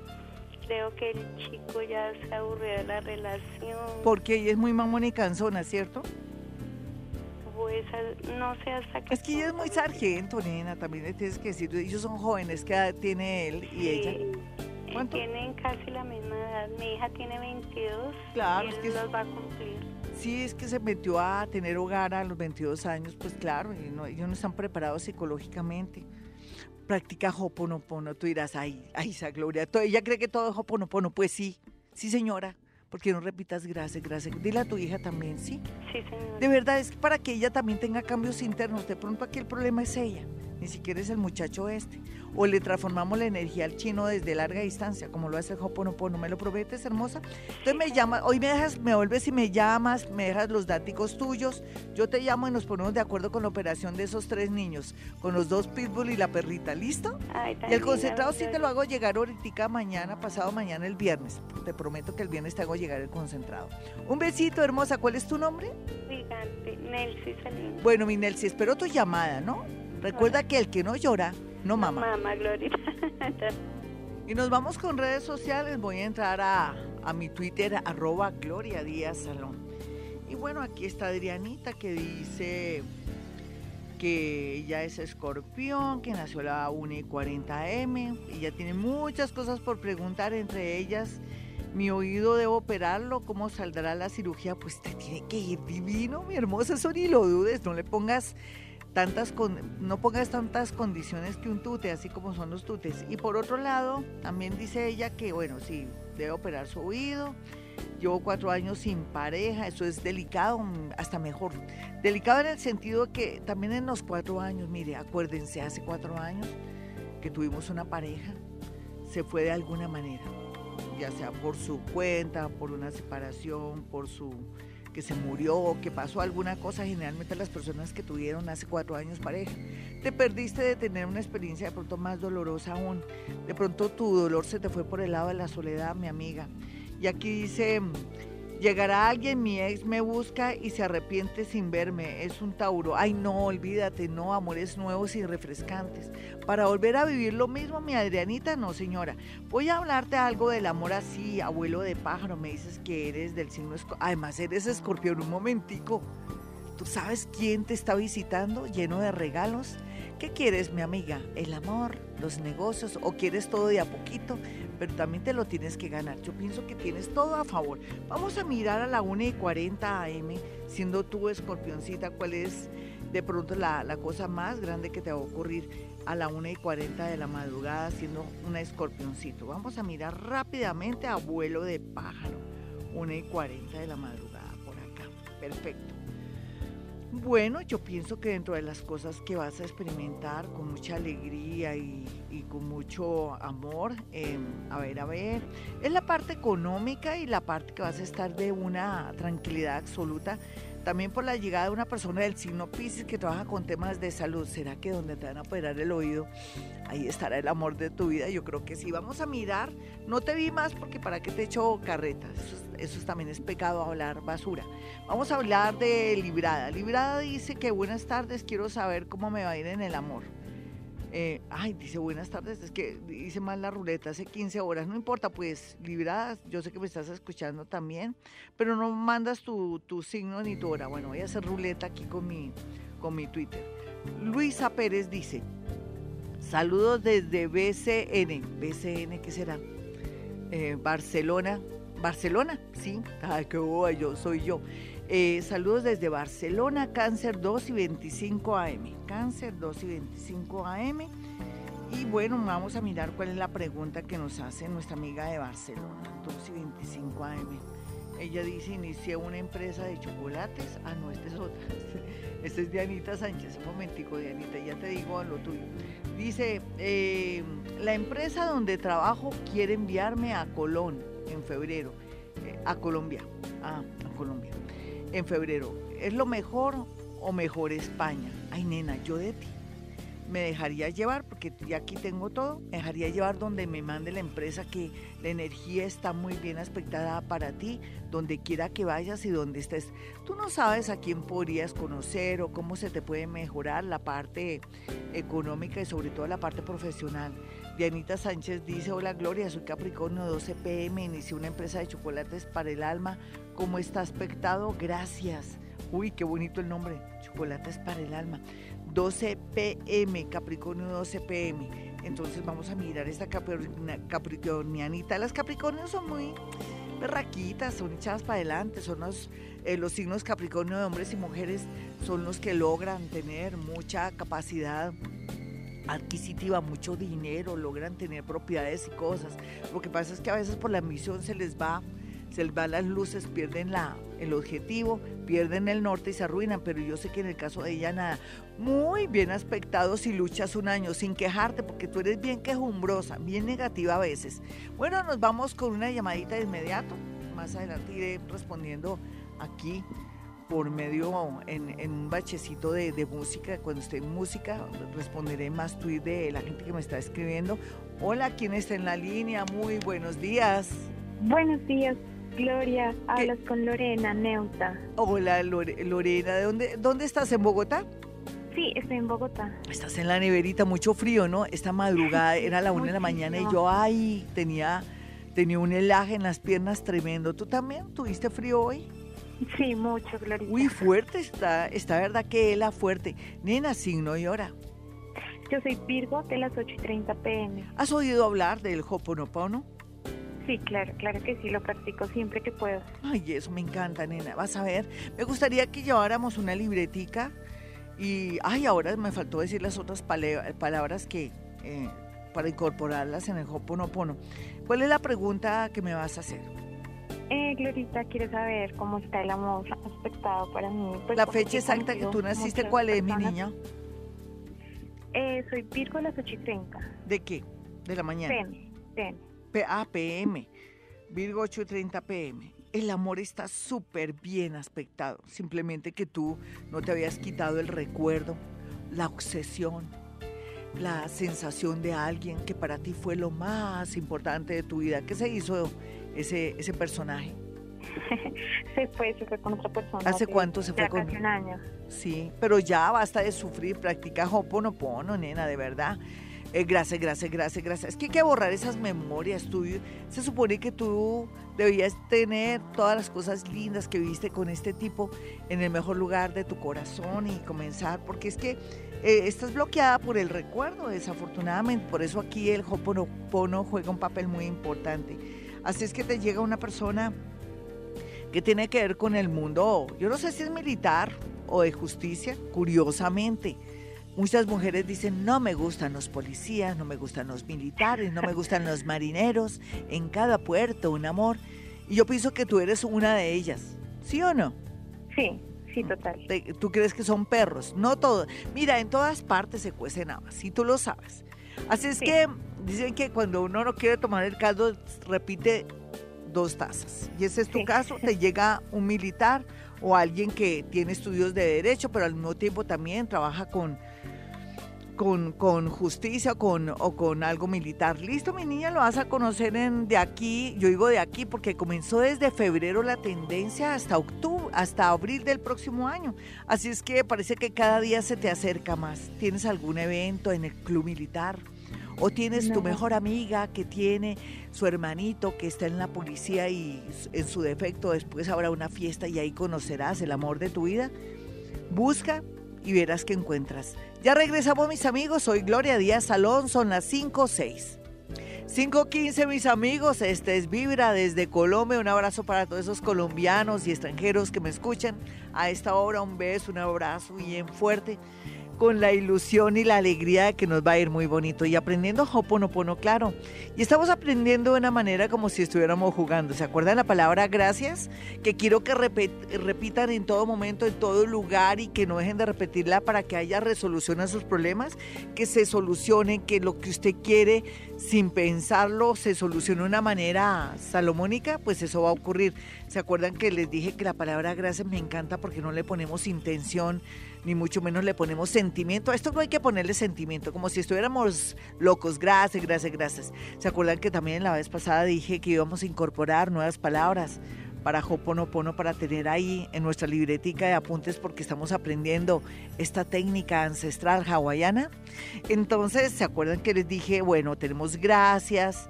Creo, que el chico ya se aburrió de la relación. Porque ella es muy mamona y cansona, ¿cierto? Pues no sé hasta qué. Es que ella es muy sargento, nena, también le tienes que decir. Ellos son jóvenes, ¿qué edad tiene él y ella? ¿Cuánto? Tienen casi la misma edad. Mi hija tiene 22 claro, y él es los va a cumplir. Sí, es que se metió a tener hogar a los 22 años, pues claro, y no, ellos no están preparados psicológicamente. Practica Hoponopono, tú dirás, ay, ay, esa Gloria, ella cree que todo es Hoponopono, pues sí, sí señora, porque no repitas gracias, gracias. Dile a tu hija también, ¿sí? Sí, señora. De verdad, es para que ella también tenga cambios internos, de pronto aquí el problema es ella. ni siquiera es el muchacho este. O le transformamos la energía al chino desde larga distancia, como lo hace el Hoponopono. ¿Me lo prometes, hermosa? Entonces me llamas, hoy me dejas, me vuelves y me llamas, me dejas los dáticos tuyos. Yo te llamo y nos ponemos de acuerdo con la operación de esos tres niños, con los dos pitbull y la perrita, ¿listo? y el concentrado sí te lo hago llegar ahorita mañana, pasado mañana el viernes. Te prometo que el viernes te hago llegar el concentrado. Un besito, hermosa. ¿Cuál es tu nombre? Gigante, Nelcy Salinas. Bueno, mi Nelcy, espero tu llamada, ¿no? Recuerda que el que no llora, no mama. Mamá, Gloria. <laughs> y nos vamos con redes sociales. Voy a entrar a, a mi Twitter, arroba Gloria Díaz Salón. Y bueno, aquí está Adrianita que dice que ella es escorpión, que nació a la 1 y 40 M. Ella tiene muchas cosas por preguntar, entre ellas mi oído debo operarlo, ¿cómo saldrá la cirugía? Pues te tiene que ir divino, mi hermosa, eso ni lo dudes, no le pongas tantas no pongas tantas condiciones que un tute, así como son los tutes. Y por otro lado, también dice ella que, bueno, sí, debe operar su oído. Llevo cuatro años sin pareja, eso es delicado, hasta mejor. Delicado en el sentido que también en los cuatro años, mire, acuérdense, hace cuatro años que tuvimos una pareja, se fue de alguna manera ya sea por su cuenta, por una separación, por su que se murió, que pasó alguna cosa, generalmente las personas que tuvieron hace cuatro años pareja. Te perdiste de tener una experiencia de pronto más dolorosa aún. De pronto tu dolor se te fue por el lado de la soledad, mi amiga. Y aquí dice, Llegará alguien, mi ex me busca y se arrepiente sin verme. Es un Tauro. Ay, no, olvídate, no, amores nuevos y refrescantes. Para volver a vivir lo mismo, mi Adrianita, no, señora. Voy a hablarte algo del amor así, abuelo de pájaro. Me dices que eres del signo escorpión. Además, eres escorpión, un momentico. ¿Tú sabes quién te está visitando lleno de regalos? ¿Qué quieres, mi amiga? ¿El amor? ¿Los negocios? ¿O quieres todo de a poquito? Pero también te lo tienes que ganar. Yo pienso que tienes todo a favor. Vamos a mirar a la 1 y 40 AM, siendo tú escorpioncita, cuál es de pronto la, cosa más grande que te va a ocurrir a la 1 y 40 de la madrugada siendo una escorpioncito. Vamos a mirar rápidamente a vuelo de pájaro. 1 y 40 de la madrugada por acá. Perfecto. Bueno, yo pienso que dentro de las cosas que vas a experimentar con mucha alegría y, con mucho amor, em, a ver, a ver, es la parte económica y la parte que vas a estar de una tranquilidad absoluta también por la llegada de una persona del signo Pisces que trabaja con temas de salud. ¿Será que donde te van a operar el oído, ahí estará el amor de tu vida? Yo creo que sí. Vamos a mirar. No te vi más porque para qué te echo carretas. Eso, también es pecado hablar basura. Vamos a hablar de Librada. Librada dice que buenas tardes, quiero saber cómo me va a ir en el amor. Eh, ay, dice buenas tardes, es que hice mal la ruleta hace 15 horas, no importa, pues libradas, yo sé que me estás escuchando también, pero no mandas tu, signo ni tu hora. Bueno, voy a hacer ruleta aquí con mi, con mi Twitter. Luisa Pérez dice, saludos desde BCN, BCN, ¿qué será? Eh, Barcelona, Barcelona, sí, ay, qué boba, yo soy yo. Eh, saludos desde Barcelona, Cáncer 2 y 25 AM. Cáncer 2 y 25 AM. Y bueno, vamos a mirar cuál es la pregunta que nos hace nuestra amiga de Barcelona, 2 y 25 AM. Ella dice, inicié una empresa de chocolates. Ah, no, esta es otra. <laughs> Esta es Dianita Sánchez. Un momentico, Dianita, ya te digo lo tuyo. Dice, eh, la empresa donde trabajo quiere enviarme a Colón en febrero. Eh, a Colombia. Ah, a Colombia en febrero. ¿Es lo mejor o mejor España? Ay, nena, yo de ti. Me dejaría llevar, porque ya aquí tengo todo, me dejaría llevar donde me mande la empresa que la energía está muy bien aspectada para ti, donde quiera que vayas y donde estés. Tú no sabes a quién podrías conocer o cómo se te puede mejorar la parte económica y sobre todo la parte profesional. Dianita Sánchez dice, hola Gloria, soy Capricornio 12 pm, inicié una empresa de chocolates para el alma ¿Cómo está aspectado? Gracias. Uy, qué bonito el nombre. Chocolates para el alma. 12 pm, Capricornio 12 pm. Entonces vamos a mirar esta capricornianita. Las capricornios son muy berraquitas, son echadas para adelante, son los, eh, los signos capricornio de hombres y mujeres, son los que logran tener mucha capacidad adquisitiva, mucho dinero, logran tener propiedades y cosas. Lo que pasa es que a veces por la ambición se les va se van las luces, pierden la, el objetivo, pierden el norte y se arruinan, pero yo sé que en el caso de ella nada. Muy bien aspectado si luchas un año sin quejarte, porque tú eres bien quejumbrosa, bien negativa a veces. Bueno, nos vamos con una llamadita de inmediato. Más adelante iré respondiendo aquí por medio en, un bachecito de, música. Cuando esté en música, responderé más tweets de la gente que me está escribiendo. Hola, ¿quién está en la línea? Muy buenos días. Buenos días, Gloria. Hablas con Lorena Neuta. Hola, Lorena. ¿De dónde, dónde estás? ¿En Bogotá? Sí, estoy en Bogotá. Estás en la neverita, mucho frío, ¿no? Esta madrugada era la una de la mañana y yo, ay, tenía, tenía un helaje en las piernas tremendo. ¿Tú también tuviste frío hoy? Sí, mucho, Gloria. Uy, fuerte está, está verdad que la fuerte. Nena, signo y hora. Yo soy Virgo de las 8 y 30 pm. ¿Has oído hablar del Hoponopono? Sí, claro, claro que sí, lo practico siempre que puedo. Ay, eso me encanta, nena. Vas a ver, me gustaría que lleváramos una libretica y, ay, ahora me faltó decir las otras palabras que, eh, para incorporarlas en el Hoponopono. ¿Cuál es la pregunta que me vas a hacer? Eh, Glorita, quiero saber cómo está el amor aspectado para mí. Pues, la fecha exacta que tú naciste, ¿cuál es, mi niña? Eh, soy Virgo a las 8 y 30. ¿De qué? ¿De la mañana? PM. PM. ah, PM. Virgo 8 y 30 PM. El amor está súper bien aspectado. Simplemente que tú no te habías quitado el recuerdo, la obsesión, la sensación de alguien que para ti fue lo más importante de tu vida. ¿Qué se hizo ese, ese personaje? <laughs> se fue, se fue con otra persona. ¿Hace cuánto se fue con? Hace un año. Sí, pero ya basta de sufrir, practica Hoponopono, nena, de verdad. Eh, gracias, gracias, gracias, gracias. Es que hay que borrar esas memorias. Tú, se supone que tú debías tener todas las cosas lindas que viste con este tipo en el mejor lugar de tu corazón y comenzar, porque es que eh, estás bloqueada por el recuerdo, desafortunadamente. Por eso aquí el Hoponopono juega un papel muy importante. Así es que te llega una persona que tiene que ver con el mundo, yo no sé si es militar o de justicia, curiosamente. Muchas mujeres dicen, no me gustan los policías, no me gustan los militares, no me gustan los marineros, en cada puerto un amor. Y yo pienso que tú eres una de ellas, ¿sí o no? Sí, sí, total. ¿Tú crees que son perros? No todos. Mira, en todas partes se cuecen habas, si tú lo sabes. Así es que dicen que cuando uno no quiere tomar el caldo, repite dos tazas. Y ese es tu caso, te <laughs> llega un militar o alguien que tiene estudios de derecho, pero al mismo tiempo también trabaja con con, con justicia con, o con algo militar. Listo, mi niña, lo vas a conocer en, de aquí, yo digo de aquí porque comenzó desde febrero la tendencia hasta octubre, hasta abril del próximo año. Así es que parece que cada día se te acerca más. ¿Tienes algún evento en el club militar? ¿O tienes tu mejor amiga que tiene su hermanito que está en la policía y en su defecto después habrá una fiesta y ahí conocerás el amor de tu vida? Busca y verás que encuentras. Ya regresamos mis amigos, soy Gloria Díaz Salón, son las 5.06. 5.15 mis amigos, este es Vibra desde Colombia, un abrazo para todos esos colombianos y extranjeros que me escuchan. A esta hora un beso, un abrazo bien fuerte con la ilusión y la alegría de que nos va a ir muy bonito y aprendiendo Hoponopono, claro. Y estamos aprendiendo de una manera como si estuviéramos jugando. ¿Se acuerdan la palabra gracias? Que quiero que repitan en todo momento, en todo lugar y que no dejen de repetirla para que haya resolución a sus problemas, que se solucionen, que lo que usted quiere sin pensarlo se solucione de una manera salomónica, pues eso va a ocurrir. ¿Se acuerdan que les dije que la palabra gracias me encanta porque no le ponemos intención? Ni mucho menos le ponemos sentimiento. A esto no hay que ponerle sentimiento, como si estuviéramos locos. Gracias, gracias, gracias. ¿Se acuerdan que también la vez pasada dije que íbamos a incorporar nuevas palabras? para Hoponopono para tener ahí en nuestra libretica de apuntes porque estamos aprendiendo esta técnica ancestral hawaiana. Entonces, ¿se acuerdan que les dije, bueno, tenemos gracias,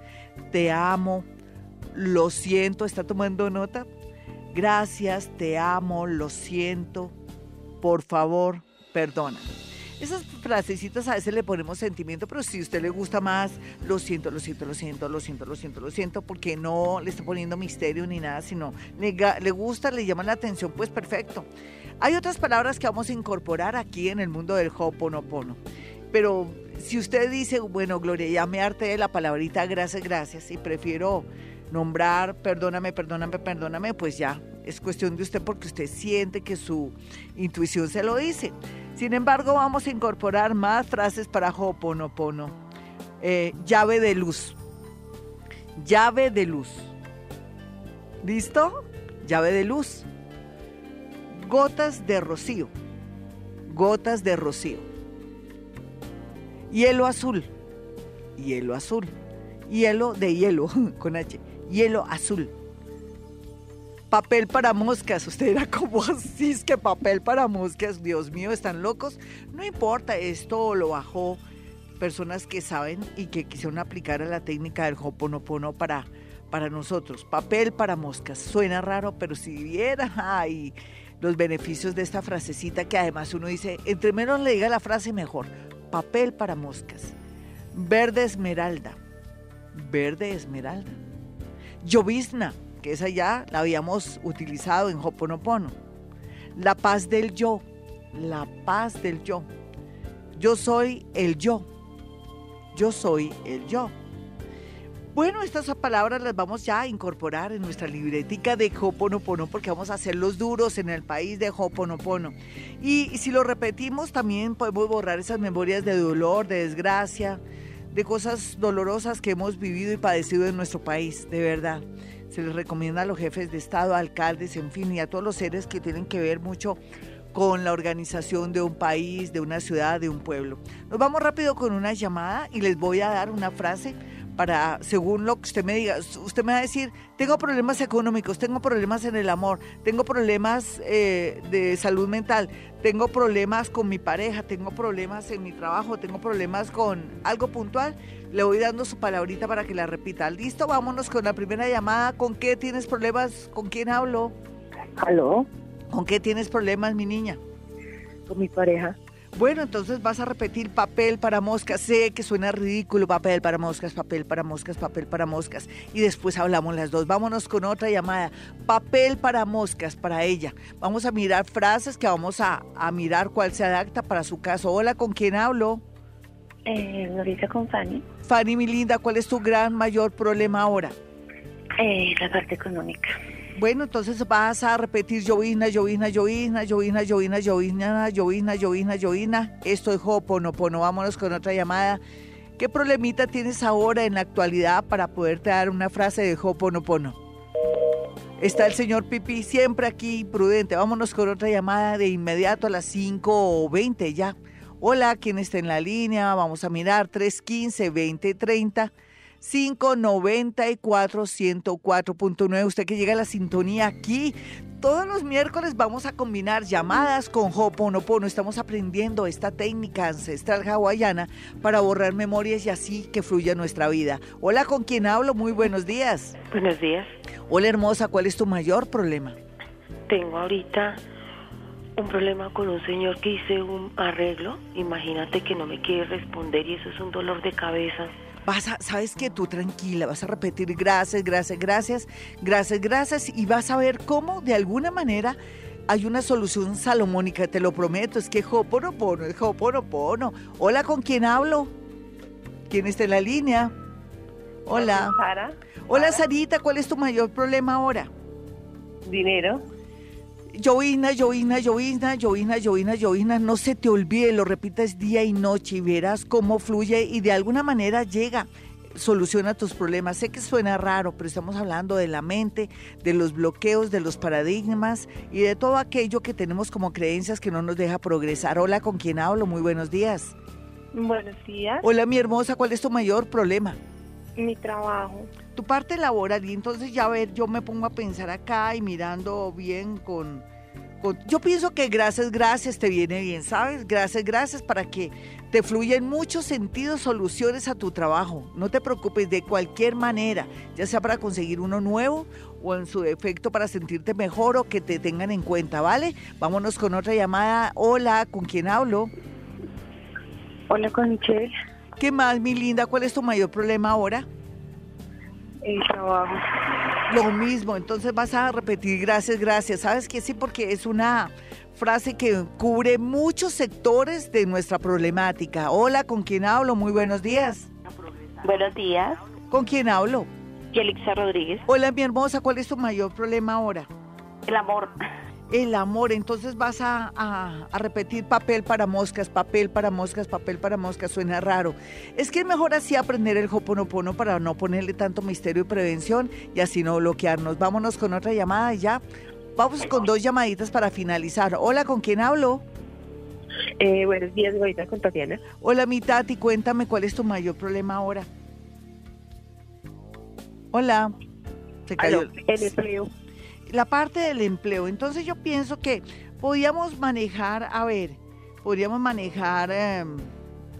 te amo, lo siento, está tomando nota? Gracias, te amo, lo siento, por favor, perdona. Esas frasecitas a veces le ponemos sentimiento, pero si a usted le gusta más, lo siento, lo siento, lo siento, lo siento, lo siento, lo siento, porque no le está poniendo misterio ni nada, sino le, gusta, le llama la atención, pues perfecto. Hay otras palabras que vamos a incorporar aquí en el mundo del Ho'oponopono. Pero si usted dice, bueno, Gloria, ya me harté de la palabrita gracias, gracias, y prefiero nombrar, perdóname, perdóname, perdóname, pues ya, Es cuestión de usted porque usted siente que su intuición se lo dice. Sin embargo, vamos a incorporar más frases para Ho'oponopono. Eh, llave de luz. Llave de luz. ¿Listo? Llave de luz. Gotas de rocío. Gotas de rocío. Hielo azul. Hielo azul. Hielo de hielo, <laughs> con H. Hielo azul. Papel para moscas. Usted era <laughs> como así, es que papel para moscas. Dios mío, están locos. No importa, esto lo bajó personas que saben y que quisieron aplicar a la técnica del Hoponopono para, para nosotros. Papel para moscas. Suena raro, pero si viera ay, los beneficios de esta frasecita que además uno dice, entre menos le diga la frase mejor. Papel para moscas. Verde esmeralda. Verde esmeralda. Llovizna, que esa ya la habíamos utilizado en Hoponopono. La paz del yo. La paz del yo. Yo soy el yo. Yo soy el yo. Bueno, estas palabras las vamos ya a incorporar en nuestra libretica de Hoponopono porque vamos a hacer los duros en el país de Hoponopono. Y, y si lo repetimos, también podemos borrar esas memorias de dolor, de desgracia, de cosas dolorosas que hemos vivido y padecido en nuestro país, de verdad. Se les recomienda a los jefes de Estado, alcaldes, en fin, y a todos los seres que tienen que ver mucho con la organización de un país, de una ciudad, de un pueblo. Nos vamos rápido con una llamada y les voy a dar una frase para, según lo que usted me diga, usted me va a decir, tengo problemas económicos, tengo problemas en el amor, tengo problemas eh, de salud mental, tengo problemas con mi pareja, tengo problemas en mi trabajo, tengo problemas con algo puntual, le voy dando su palabrita para que la repita. Listo, vámonos con la primera llamada. ¿Con qué tienes problemas? ¿Con quién hablo? ¿Aló? ¿Con qué tienes problemas, mi niña? Con mi pareja. Bueno, entonces vas a repetir papel para moscas. Sé que suena ridículo, papel para moscas, papel para moscas, papel para moscas. Y después hablamos las dos. Vámonos con otra llamada. Papel para moscas, para ella. Vamos a mirar frases que vamos a, a mirar cuál se adapta para su caso. Hola, ¿con quién hablo? Eh, Norita con Fanny. Fanny, mi linda, ¿cuál es tu gran mayor problema ahora? Eh, la parte económica. Bueno, entonces vas a repetir llovina, llovina, llovina, llovina, llovina, llovina, llovina, llovina, llovina. Esto es Hoponopono. Vámonos con otra llamada. ¿Qué problemita tienes ahora en la actualidad para poderte dar una frase de Hoponopono? Está el señor Pipi siempre aquí, prudente. Vámonos con otra llamada de inmediato a las 5 o 20 ya. Hola, ¿quién está en la línea? Vamos a mirar 315 2030 594 104.9. Usted que llega a la sintonía aquí. Todos los miércoles vamos a combinar llamadas con Hoponopono. Estamos aprendiendo esta técnica ancestral hawaiana para borrar memorias y así que fluya nuestra vida. Hola, ¿con quién hablo? Muy buenos días. Buenos días. Hola, hermosa, ¿cuál es tu mayor problema? Tengo ahorita un problema con un señor que hice un arreglo. Imagínate que no me quiere responder y eso es un dolor de cabeza vas a, sabes que tú tranquila, vas a repetir gracias, gracias, gracias, gracias, gracias y vas a ver cómo de alguna manera hay una solución salomónica, te lo prometo, es que Hoponopono, es Hoponopono. Hola, ¿con quién hablo? ¿Quién está en la línea? Hola. Sara. Hola, Sarita, ¿cuál es tu mayor problema ahora? Dinero. Llovina, llovina, llovina, llovina, llovina, llovina, no se te olvide, lo repitas día y noche y verás cómo fluye y de alguna manera llega, soluciona tus problemas. Sé que suena raro, pero estamos hablando de la mente, de los bloqueos, de los paradigmas y de todo aquello que tenemos como creencias que no nos deja progresar. Hola, ¿con quién hablo? Muy buenos días. Buenos días. Hola, mi hermosa, ¿cuál es tu mayor problema? Mi trabajo. Tu parte laboral, y entonces ya a ver, yo me pongo a pensar acá y mirando bien con yo pienso que gracias, gracias te viene bien, ¿sabes? Gracias, gracias para que te fluya en muchos sentidos soluciones a tu trabajo. No te preocupes de cualquier manera, ya sea para conseguir uno nuevo o en su defecto para sentirte mejor o que te tengan en cuenta, ¿vale? Vámonos con otra llamada. Hola, ¿con quién hablo? Hola, con Michelle. ¿Qué más, mi linda? ¿Cuál es tu mayor problema ahora? El trabajo. Lo mismo, entonces vas a repetir gracias, gracias. ¿Sabes qué? Sí, porque es una frase que cubre muchos sectores de nuestra problemática. Hola, ¿con quién hablo? Muy buenos días. Buenos días. ¿Con quién hablo? Yelixa Rodríguez. Hola, mi hermosa, ¿cuál es tu mayor problema ahora? El amor. El amor, entonces vas a, a, repetir papel para moscas, papel para moscas, papel para moscas, suena raro. Es que es mejor así aprender el hoponopono para no ponerle tanto misterio y prevención y así no bloquearnos. Vámonos con otra llamada y ya. Vamos con dos llamaditas para finalizar. Hola, ¿con quién hablo? Eh, buenos días, ahorita con Tatiana. Hola, mi Tati, cuéntame cuál es tu mayor problema ahora. Hola. Se cayó. el. La parte del empleo. Entonces yo pienso que podríamos manejar, a ver, podríamos manejar, em,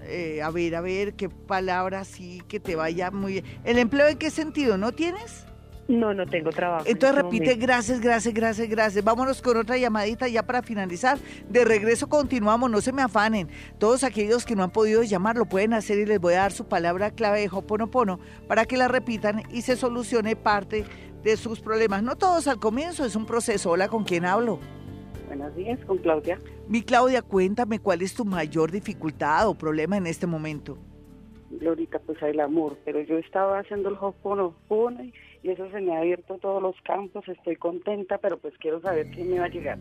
eh, a ver, a ver, qué palabra sí que te vaya muy bien. ¿El empleo en qué sentido? ¿No tienes? No, no tengo trabajo. Entonces este repite, gracias, gracias, gracias, gracias. Vámonos con otra llamadita ya para finalizar. De regreso continuamos, no se me afanen. Todos aquellos que no han podido llamar lo pueden hacer y les voy a dar su palabra clave de Hoponopono para que la repitan y se solucione parte de sus problemas. No todos al comienzo, es un proceso. Hola, ¿con quién hablo? Buenos días, con Claudia. Mi Claudia, cuéntame cuál es tu mayor dificultad o problema en este momento. Glorita, pues el amor, pero yo estaba haciendo el Hoponopono y y eso se me ha abierto todos los campos, estoy contenta, pero pues quiero saber quién me va a llegar.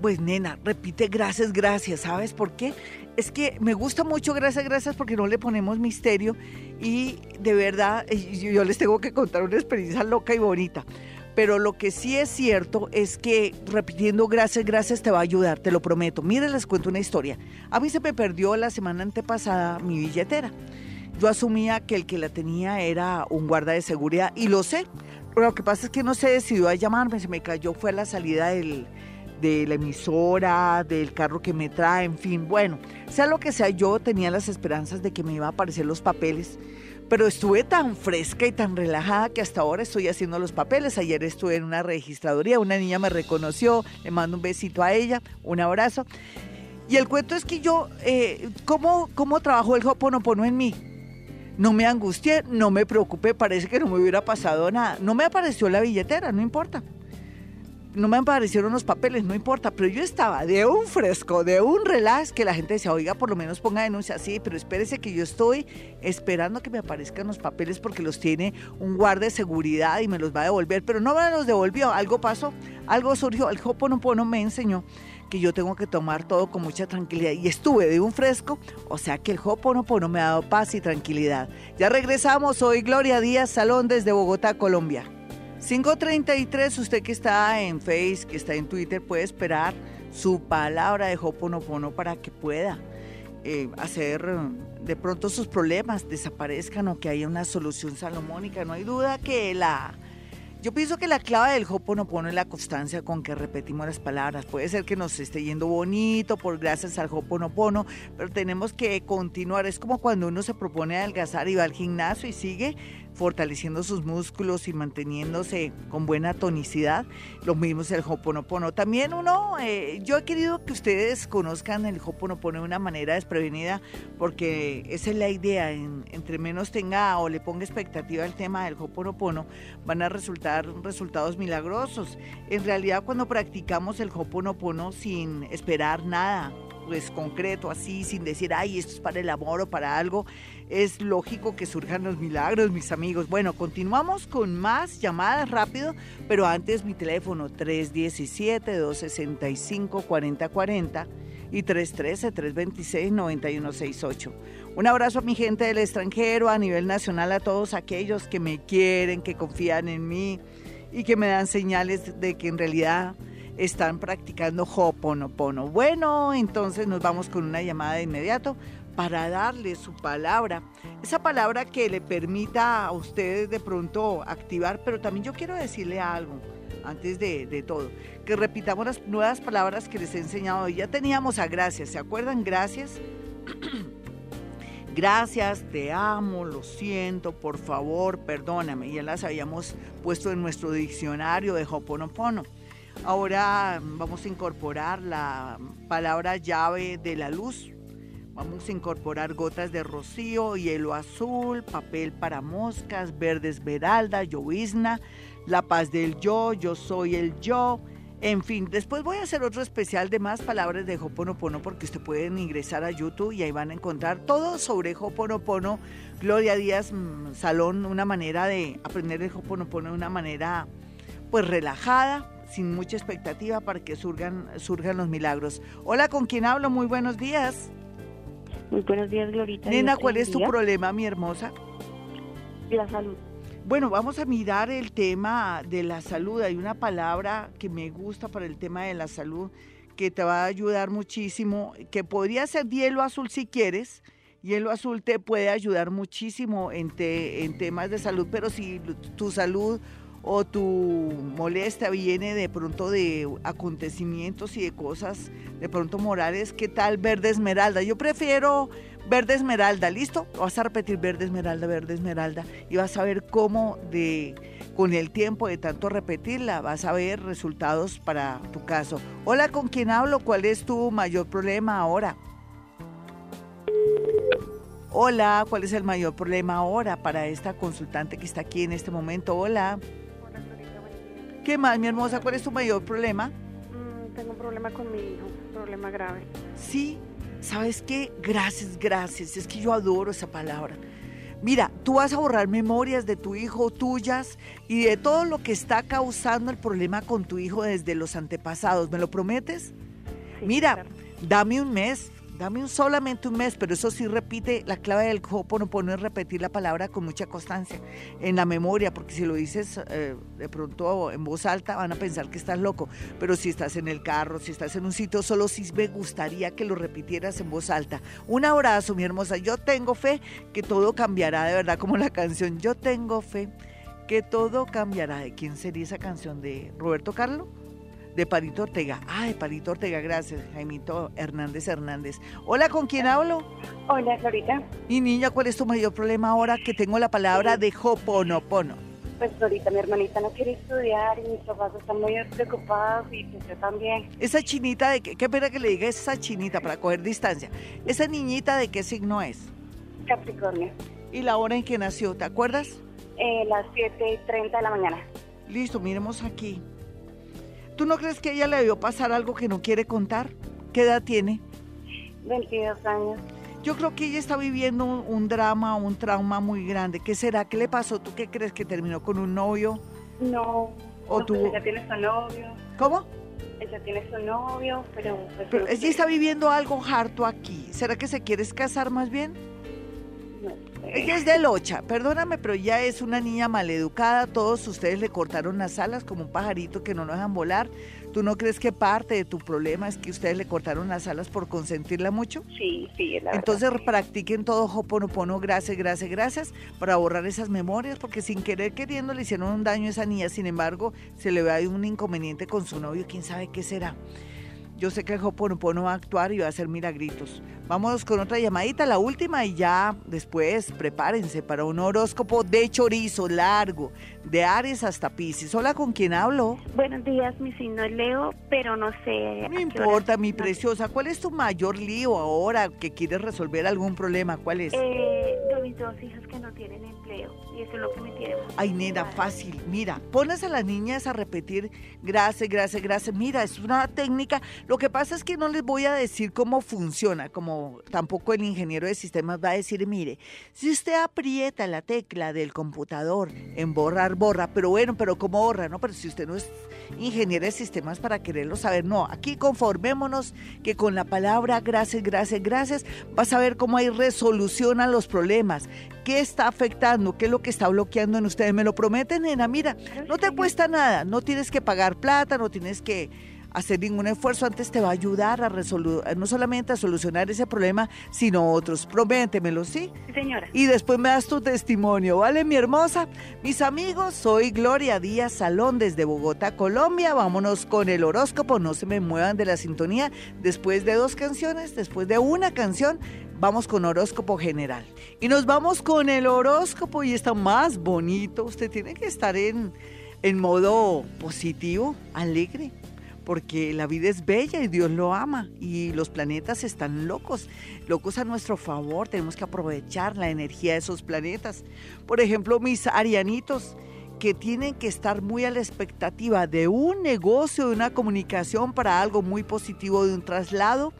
Pues nena, repite gracias, gracias, ¿sabes por qué? Es que me gusta mucho gracias, gracias porque no le ponemos misterio y de verdad yo les tengo que contar una experiencia loca y bonita. Pero lo que sí es cierto es que repitiendo gracias, gracias te va a ayudar, te lo prometo. Miren, les cuento una historia. A mí se me perdió la semana antepasada mi billetera. Yo asumía que el que la tenía era un guarda de seguridad y lo sé. Lo que pasa es que no se decidió a llamarme, se me cayó, fue a la salida del, de la emisora, del carro que me trae, en fin. Bueno, sea lo que sea, yo tenía las esperanzas de que me iba a aparecer los papeles, pero estuve tan fresca y tan relajada que hasta ahora estoy haciendo los papeles. Ayer estuve en una registraduría, una niña me reconoció, le mando un besito a ella, un abrazo. Y el cuento es que yo, eh, ¿cómo, ¿cómo trabajó el Hoponopono en mí? No me angustié, no me preocupé, parece que no me hubiera pasado nada. No me apareció la billetera, no importa. No me aparecieron los papeles, no importa, pero yo estaba de un fresco, de un relax, que la gente decía, oiga, por lo menos ponga denuncia, sí, pero espérese que yo estoy esperando que me aparezcan los papeles porque los tiene un guardia de seguridad y me los va a devolver, pero no me los devolvió, algo pasó, algo surgió, el Hoponopono me enseñó que yo tengo que tomar todo con mucha tranquilidad. Y estuve de un fresco, o sea que el Hoponopono me ha dado paz y tranquilidad. Ya regresamos hoy, Gloria Díaz Salón desde Bogotá, Colombia. 533, usted que está en Face, que está en Twitter, puede esperar su palabra de Hoponopono para que pueda eh, hacer de pronto sus problemas desaparezcan o que haya una solución salomónica. No hay duda que la yo pienso que la clave del Hoponopono es la constancia con que repetimos las palabras. Puede ser que nos esté yendo bonito por gracias al Hoponopono, pero tenemos que continuar. Es como cuando uno se propone adelgazar y va al gimnasio y sigue fortaleciendo sus músculos y manteniéndose con buena tonicidad. Lo mismo es el Hoponopono. También uno, eh, yo he querido que ustedes conozcan el Hoponopono de una manera desprevenida porque esa es la idea. entre menos tenga o le ponga expectativa al tema del Hoponopono, van a resultar resultados milagrosos. En realidad, cuando practicamos el Hoponopono sin esperar nada, pues concreto, así, sin decir, ay, esto es para el amor o para algo, es lógico que surjan los milagros, mis amigos. Bueno, continuamos con más llamadas rápido, pero antes mi teléfono 317-265-4040 y 313-326-9168. Un abrazo a mi gente del extranjero, a nivel nacional, a todos aquellos que me quieren, que confían en mí y que me dan señales de que en realidad están practicando Hoponopono. Bueno, entonces nos vamos con una llamada de inmediato para darle su palabra, esa palabra que le permita a ustedes de pronto activar, pero también yo quiero decirle algo antes de, todo, que repitamos las nuevas palabras que les he enseñado hoy. Ya teníamos a gracias, ¿se acuerdan? Gracias. <clears throat> Gracias, te amo, lo siento, por favor, perdóname. Ya las habíamos puesto en nuestro diccionario de Hoponopono. Ahora vamos a incorporar la palabra llave de la luz, Vamos a incorporar gotas de rocío, hielo azul, papel para moscas, verde esmeralda, llovizna, la paz del yo, yo soy el yo. En fin, después voy a hacer otro especial de más palabras de Hoponopono porque ustedes pueden ingresar a YouTube y ahí van a encontrar todo sobre Hoponopono. Gloria Díaz mm, Salón, una manera de aprender el Hoponopono de una manera pues relajada, sin mucha expectativa para que surgan, surgan los milagros. Hola, ¿con quién hablo? Muy buenos días. Muy buenos días, Glorita. Nena, ¿cuál es tu problema, mi hermosa? La salud. Bueno, vamos a mirar el tema de la salud. Hay una palabra que me gusta para el tema de la salud que te va a ayudar muchísimo, que podría ser hielo azul si quieres. Hielo azul te puede ayudar muchísimo en, en temas de salud, pero si tu salud o tu molestia viene de pronto de acontecimientos y de cosas de pronto morales, ¿qué tal verde esmeralda? Yo prefiero verde esmeralda, ¿listo? Vas a repetir verde esmeralda, verde esmeralda y vas a ver cómo de con el tiempo de tanto repetirla vas a ver resultados para tu caso. Hola, ¿con quién hablo? ¿Cuál es tu mayor problema ahora? Hola, ¿cuál es el mayor problema ahora para esta consultante que está aquí en este momento? Hola. ¿Qué más, mi hermosa? ¿Cuál es tu mayor problema? Mm, tengo un problema con mi hijo, un problema grave. Sí, ¿sabes qué? Gracias, gracias. Es que yo adoro esa palabra. Mira, tú vas a borrar memorias de tu hijo, tuyas y de todo lo que está causando el problema con tu hijo desde los antepasados. ¿Me lo prometes? Mira, dame un mes, dame un, solamente un mes, pero eso sí repite, la clave del Ho'oponopono es repetir la palabra con mucha constancia en la memoria, porque si lo dices eh, de pronto en voz alta van a pensar que estás loco, pero si estás en el carro, si estás en un sitio, solo sí me gustaría que lo repitieras en voz alta. Un abrazo, mi hermosa, yo tengo fe que todo cambiará, de verdad, como la canción, yo tengo fe que todo cambiará. ¿De quién sería esa canción? ¿De Roberto Carlos? De Parito Ortega. Ah, de Parito Ortega, gracias, Jaimito Hernández Hernández. Hola, ¿con quién hablo? Hola, Florita. Y niña, ¿cuál es tu mayor problema ahora que tengo la palabra de Hoponopono? Pues ahorita mi hermanita no quiere estudiar y mis papás están muy preocupados y pues yo también. Esa chinita de qué, qué pena que le diga esa chinita para coger distancia. ¿Esa niñita de qué signo es? Capricornio. ¿Y la hora en que nació, te acuerdas? Eh, las 7 y 30 de la mañana. Listo, miremos aquí. ¿Tú no crees que ella le debió pasar algo que no quiere contar? ¿Qué edad tiene? 22 años. Yo creo que ella está viviendo un, drama, un trauma muy grande. ¿Qué será? ¿Qué le pasó? ¿Tú qué crees que terminó con un novio? No. ¿O tú? Ella tiene su novio. ¿Cómo? Ella tiene su novio, pero... Pues, pero ella está viviendo algo harto aquí. ¿Será que se quiere casar más bien? Ella es de Locha, perdóname, pero ya es una niña maleducada. Todos ustedes le cortaron las alas como un pajarito que no lo dejan volar. ¿Tú no crees que parte de tu problema es que ustedes le cortaron las alas por consentirla mucho? Sí, sí, es la Entonces practiquen todo Hoponopono, gracias, gracias, gracias, para borrar esas memorias, porque sin querer queriendo le hicieron un daño a esa niña. Sin embargo, se le ve un inconveniente con su novio, quién sabe qué será. Yo sé que el Hoponopono va a actuar y va a hacer milagritos. Vamos con otra llamadita, la última, y ya después prepárense para un horóscopo de chorizo largo, de Aries hasta Pisces. Hola, ¿con quién hablo? Buenos días, mi signo es Leo, pero no sé. No importa, mi preciosa. ¿Cuál es tu mayor lío ahora que quieres resolver algún problema? ¿Cuál es? Eh, de mis dos hijas que no tienen empleo, y eso es lo que me tiene. Ay, nena, fácil. Mira, pones a las niñas a repetir gracias, gracias, gracias. Mira, es una técnica. Lo que pasa es que no les voy a decir cómo funciona, como tampoco el ingeniero de sistemas va a decir, mire, si usted aprieta la tecla del computador en borrar, borra, pero bueno, pero ¿cómo borra? No, pero si usted no es ingeniero de sistemas para quererlo saber, no, aquí conformémonos que con la palabra gracias, gracias, gracias, vas a ver cómo hay resolución a los problemas, qué está afectando, qué es lo que está bloqueando en ustedes, me lo prometen, nena, mira, no te cuesta nada, no tienes que pagar plata, no tienes que hacer ningún esfuerzo, antes te va a ayudar a resolver, no solamente a solucionar ese problema, sino otros. Prométemelo, ¿sí? Sí, señora. Y después me das tu testimonio, ¿vale, mi hermosa? Mis amigos, soy Gloria Díaz Salón desde Bogotá, Colombia. Vámonos con el horóscopo, no se me muevan de la sintonía. Después de dos canciones, después de una canción, vamos con horóscopo general. Y nos vamos con el horóscopo y está más bonito. Usted tiene que estar en, en modo positivo, alegre porque la vida es bella y Dios lo ama y los planetas están locos, locos a nuestro favor, tenemos que aprovechar la energía de esos planetas. Por ejemplo, mis arianitos que tienen que estar muy a la expectativa de un negocio, de una comunicación para algo muy positivo, de un traslado,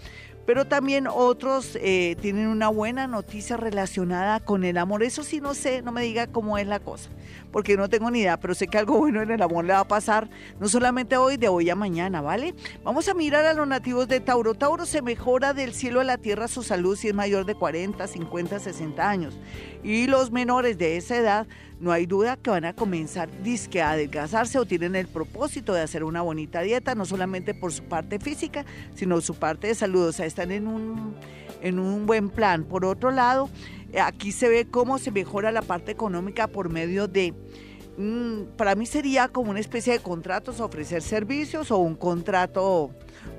pero también otros eh, tienen una buena noticia relacionada con el amor. Eso sí, no sé, no me diga cómo es la cosa, porque no tengo ni idea, pero sé que algo bueno en el amor le va a pasar, no solamente hoy, de hoy a mañana, ¿vale? Vamos a mirar a los nativos de Tauro. Tauro se mejora del cielo a la tierra su salud si es mayor de 40, 50, 60 años. Y los menores de esa edad no hay duda que van a comenzar disque a adelgazarse o tienen el propósito de hacer una bonita dieta, no solamente por su parte física, sino su parte de salud. O sea, están en un, en un buen plan. Por otro lado, aquí se ve cómo se mejora la parte económica por medio de mm, para mí sería como una especie de contratos, ofrecer servicios o un contrato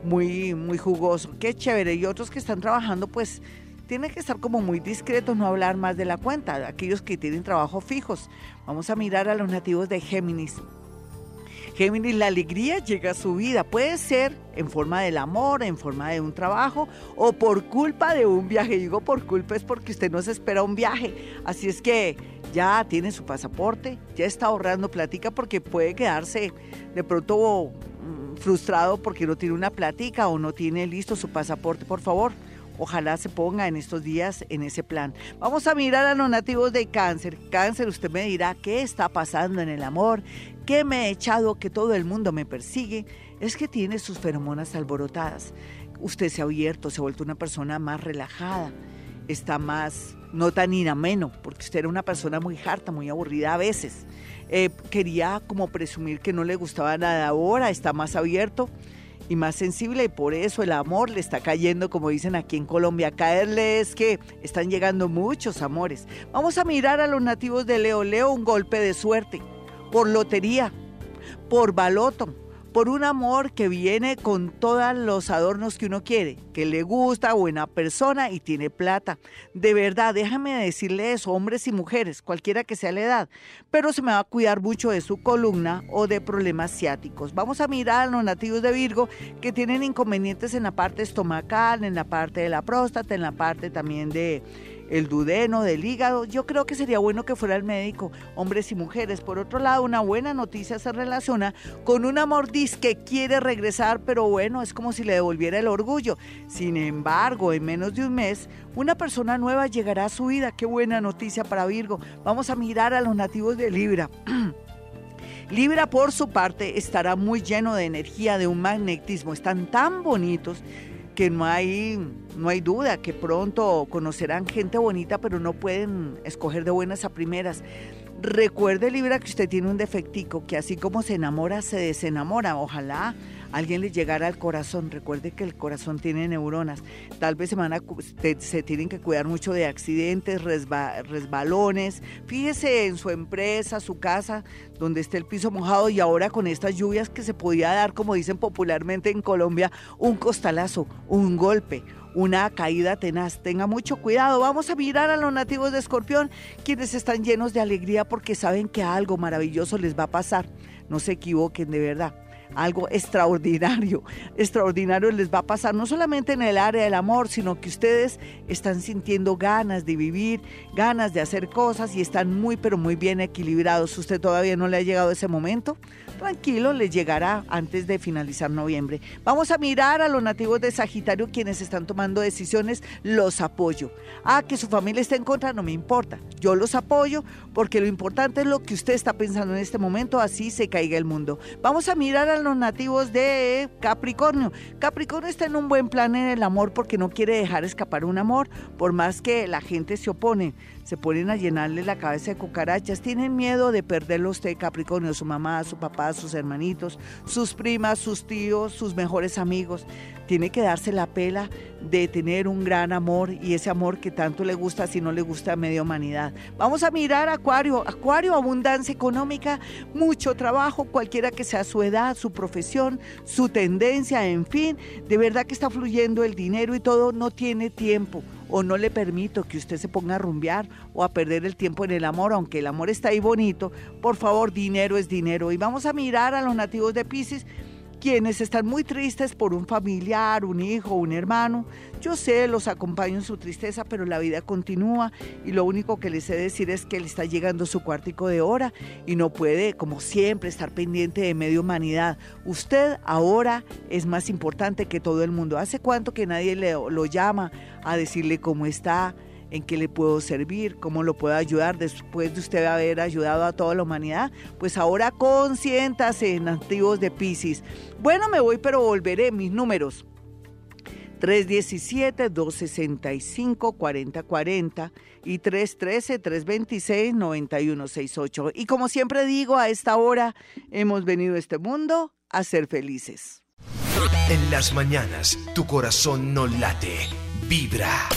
muy, muy jugoso. Qué chévere. Y otros que están trabajando, pues tiene que estar como muy discreto, no hablar más de la cuenta, aquellos que tienen trabajo fijos. Vamos a mirar a los nativos de Géminis. Géminis, la alegría llega a su vida. Puede ser en forma del amor, en forma de un trabajo o por culpa de un viaje. Digo por culpa es porque usted no se espera un viaje. Así es que ya tiene su pasaporte, ya está ahorrando platica porque puede quedarse de pronto mm, frustrado porque no tiene una platica o no tiene listo su pasaporte. Por favor, Ojalá se ponga en estos días en ese plan. Vamos a mirar a los nativos de cáncer. Cáncer, usted me dirá qué está pasando en el amor, qué me he echado que todo el mundo me persigue. Es que tiene sus feromonas alborotadas. Usted se ha abierto, se ha vuelto una persona más relajada, está más, no tan inameno, porque usted era una persona muy harta, muy aburrida a veces. Eh, quería como presumir que no le gustaba nada ahora, está más abierto y más sensible y por eso el amor le está cayendo, como dicen aquí en Colombia. Caerle es que están llegando muchos amores. Vamos a mirar a los nativos de Leo. Leo un golpe de suerte por lotería, por baloto, por un amor que viene con todos los adornos que uno quiere, que le gusta, buena persona y tiene plata. De verdad, déjame decirle eso, hombres y mujeres, cualquiera que sea la edad, pero se me va a cuidar mucho de su columna o de problemas ciáticos. Vamos a mirar a los nativos de Virgo que tienen inconvenientes en la parte estomacal, en la parte de la próstata, en la parte también de el dudeno, del hígado. Yo creo que sería bueno que fuera el médico, hombres y mujeres. Por otro lado, una buena noticia se relaciona con un amor que quiere regresar, pero bueno, es como si le devolviera el orgullo. Sin embargo, en menos de un mes, una persona nueva llegará a su vida. Qué buena noticia para Virgo. Vamos a mirar a los nativos de Libra. <clears throat> Libra, por su parte, estará muy lleno de energía, de un magnetismo. Están tan bonitos que no hay, no hay duda que pronto conocerán gente bonita, pero no pueden escoger de buenas a primeras. Recuerde, Libra, que usted tiene un defectico, que así como se enamora, se desenamora. Ojalá alguien le llegara al corazón. Recuerde que el corazón tiene neuronas. Tal vez se, van se tienen que cuidar mucho de accidentes, resbalones. Fíjese en su empresa, su casa, donde esté el piso mojado y ahora con estas lluvias que se podía dar, como dicen popularmente en Colombia, un costalazo, un golpe una caída tenaz. Tenga mucho cuidado. Vamos a mirar a los nativos de Escorpión, quienes están llenos de alegría porque saben que algo maravilloso les va a pasar. No se equivoquen de verdad algo extraordinario, extraordinario les va a pasar, no solamente en el área del amor, sino que ustedes están sintiendo ganas de vivir, ganas de hacer cosas y están muy, pero muy bien equilibrados. ¿Usted todavía no le ha llegado ese momento? Tranquilo, les llegará antes de finalizar noviembre. Vamos a mirar a los nativos de Sagitario quienes están tomando decisiones, los apoyo. Ah, que su familia esté en contra, no me importa. Yo los apoyo porque lo importante es lo que usted está pensando en este momento, así se caiga el mundo. Vamos a mirar a los nativos de Capricornio. Capricornio está en un buen plan en el amor porque no quiere dejar escapar un amor, por más que la gente se opone se ponen a llenarle la cabeza de cucarachas, tienen miedo de perderlo usted, Capricornio, su mamá, su papá, sus hermanitos, sus primas, sus tíos, sus mejores amigos. Tiene que darse la pela de tener un gran amor y ese amor que tanto le gusta si no le gusta a media humanidad. Vamos a mirar Acuario. Acuario, abundancia económica, mucho trabajo, cualquiera que sea su edad, su profesión, su tendencia, en fin, de verdad que está fluyendo el dinero y todo, no tiene tiempo o no le permito que usted se ponga a rumbear o a perder el tiempo en el amor, aunque el amor está ahí bonito, por favor, dinero es dinero. Y vamos a mirar a los nativos de Pisces quienes están muy tristes por un familiar, un hijo, un hermano. Yo sé, los acompaño en su tristeza, pero la vida continúa y lo único que les sé decir es que le está llegando su cuartico de hora y no puede, como siempre, estar pendiente de medio humanidad. Usted ahora es más importante que todo el mundo. ¿Hace cuánto que nadie le, lo llama a decirle cómo está? En qué le puedo servir, cómo lo puedo ayudar después de usted haber ayudado a toda la humanidad. Pues ahora consiéntase, nativos de Pisces. Bueno, me voy, pero volveré. Mis números. 317-265-4040 y 313-326-9168. Y como siempre digo, a esta hora hemos venido a este mundo a ser felices. En las mañanas, tu corazón no late, vibra.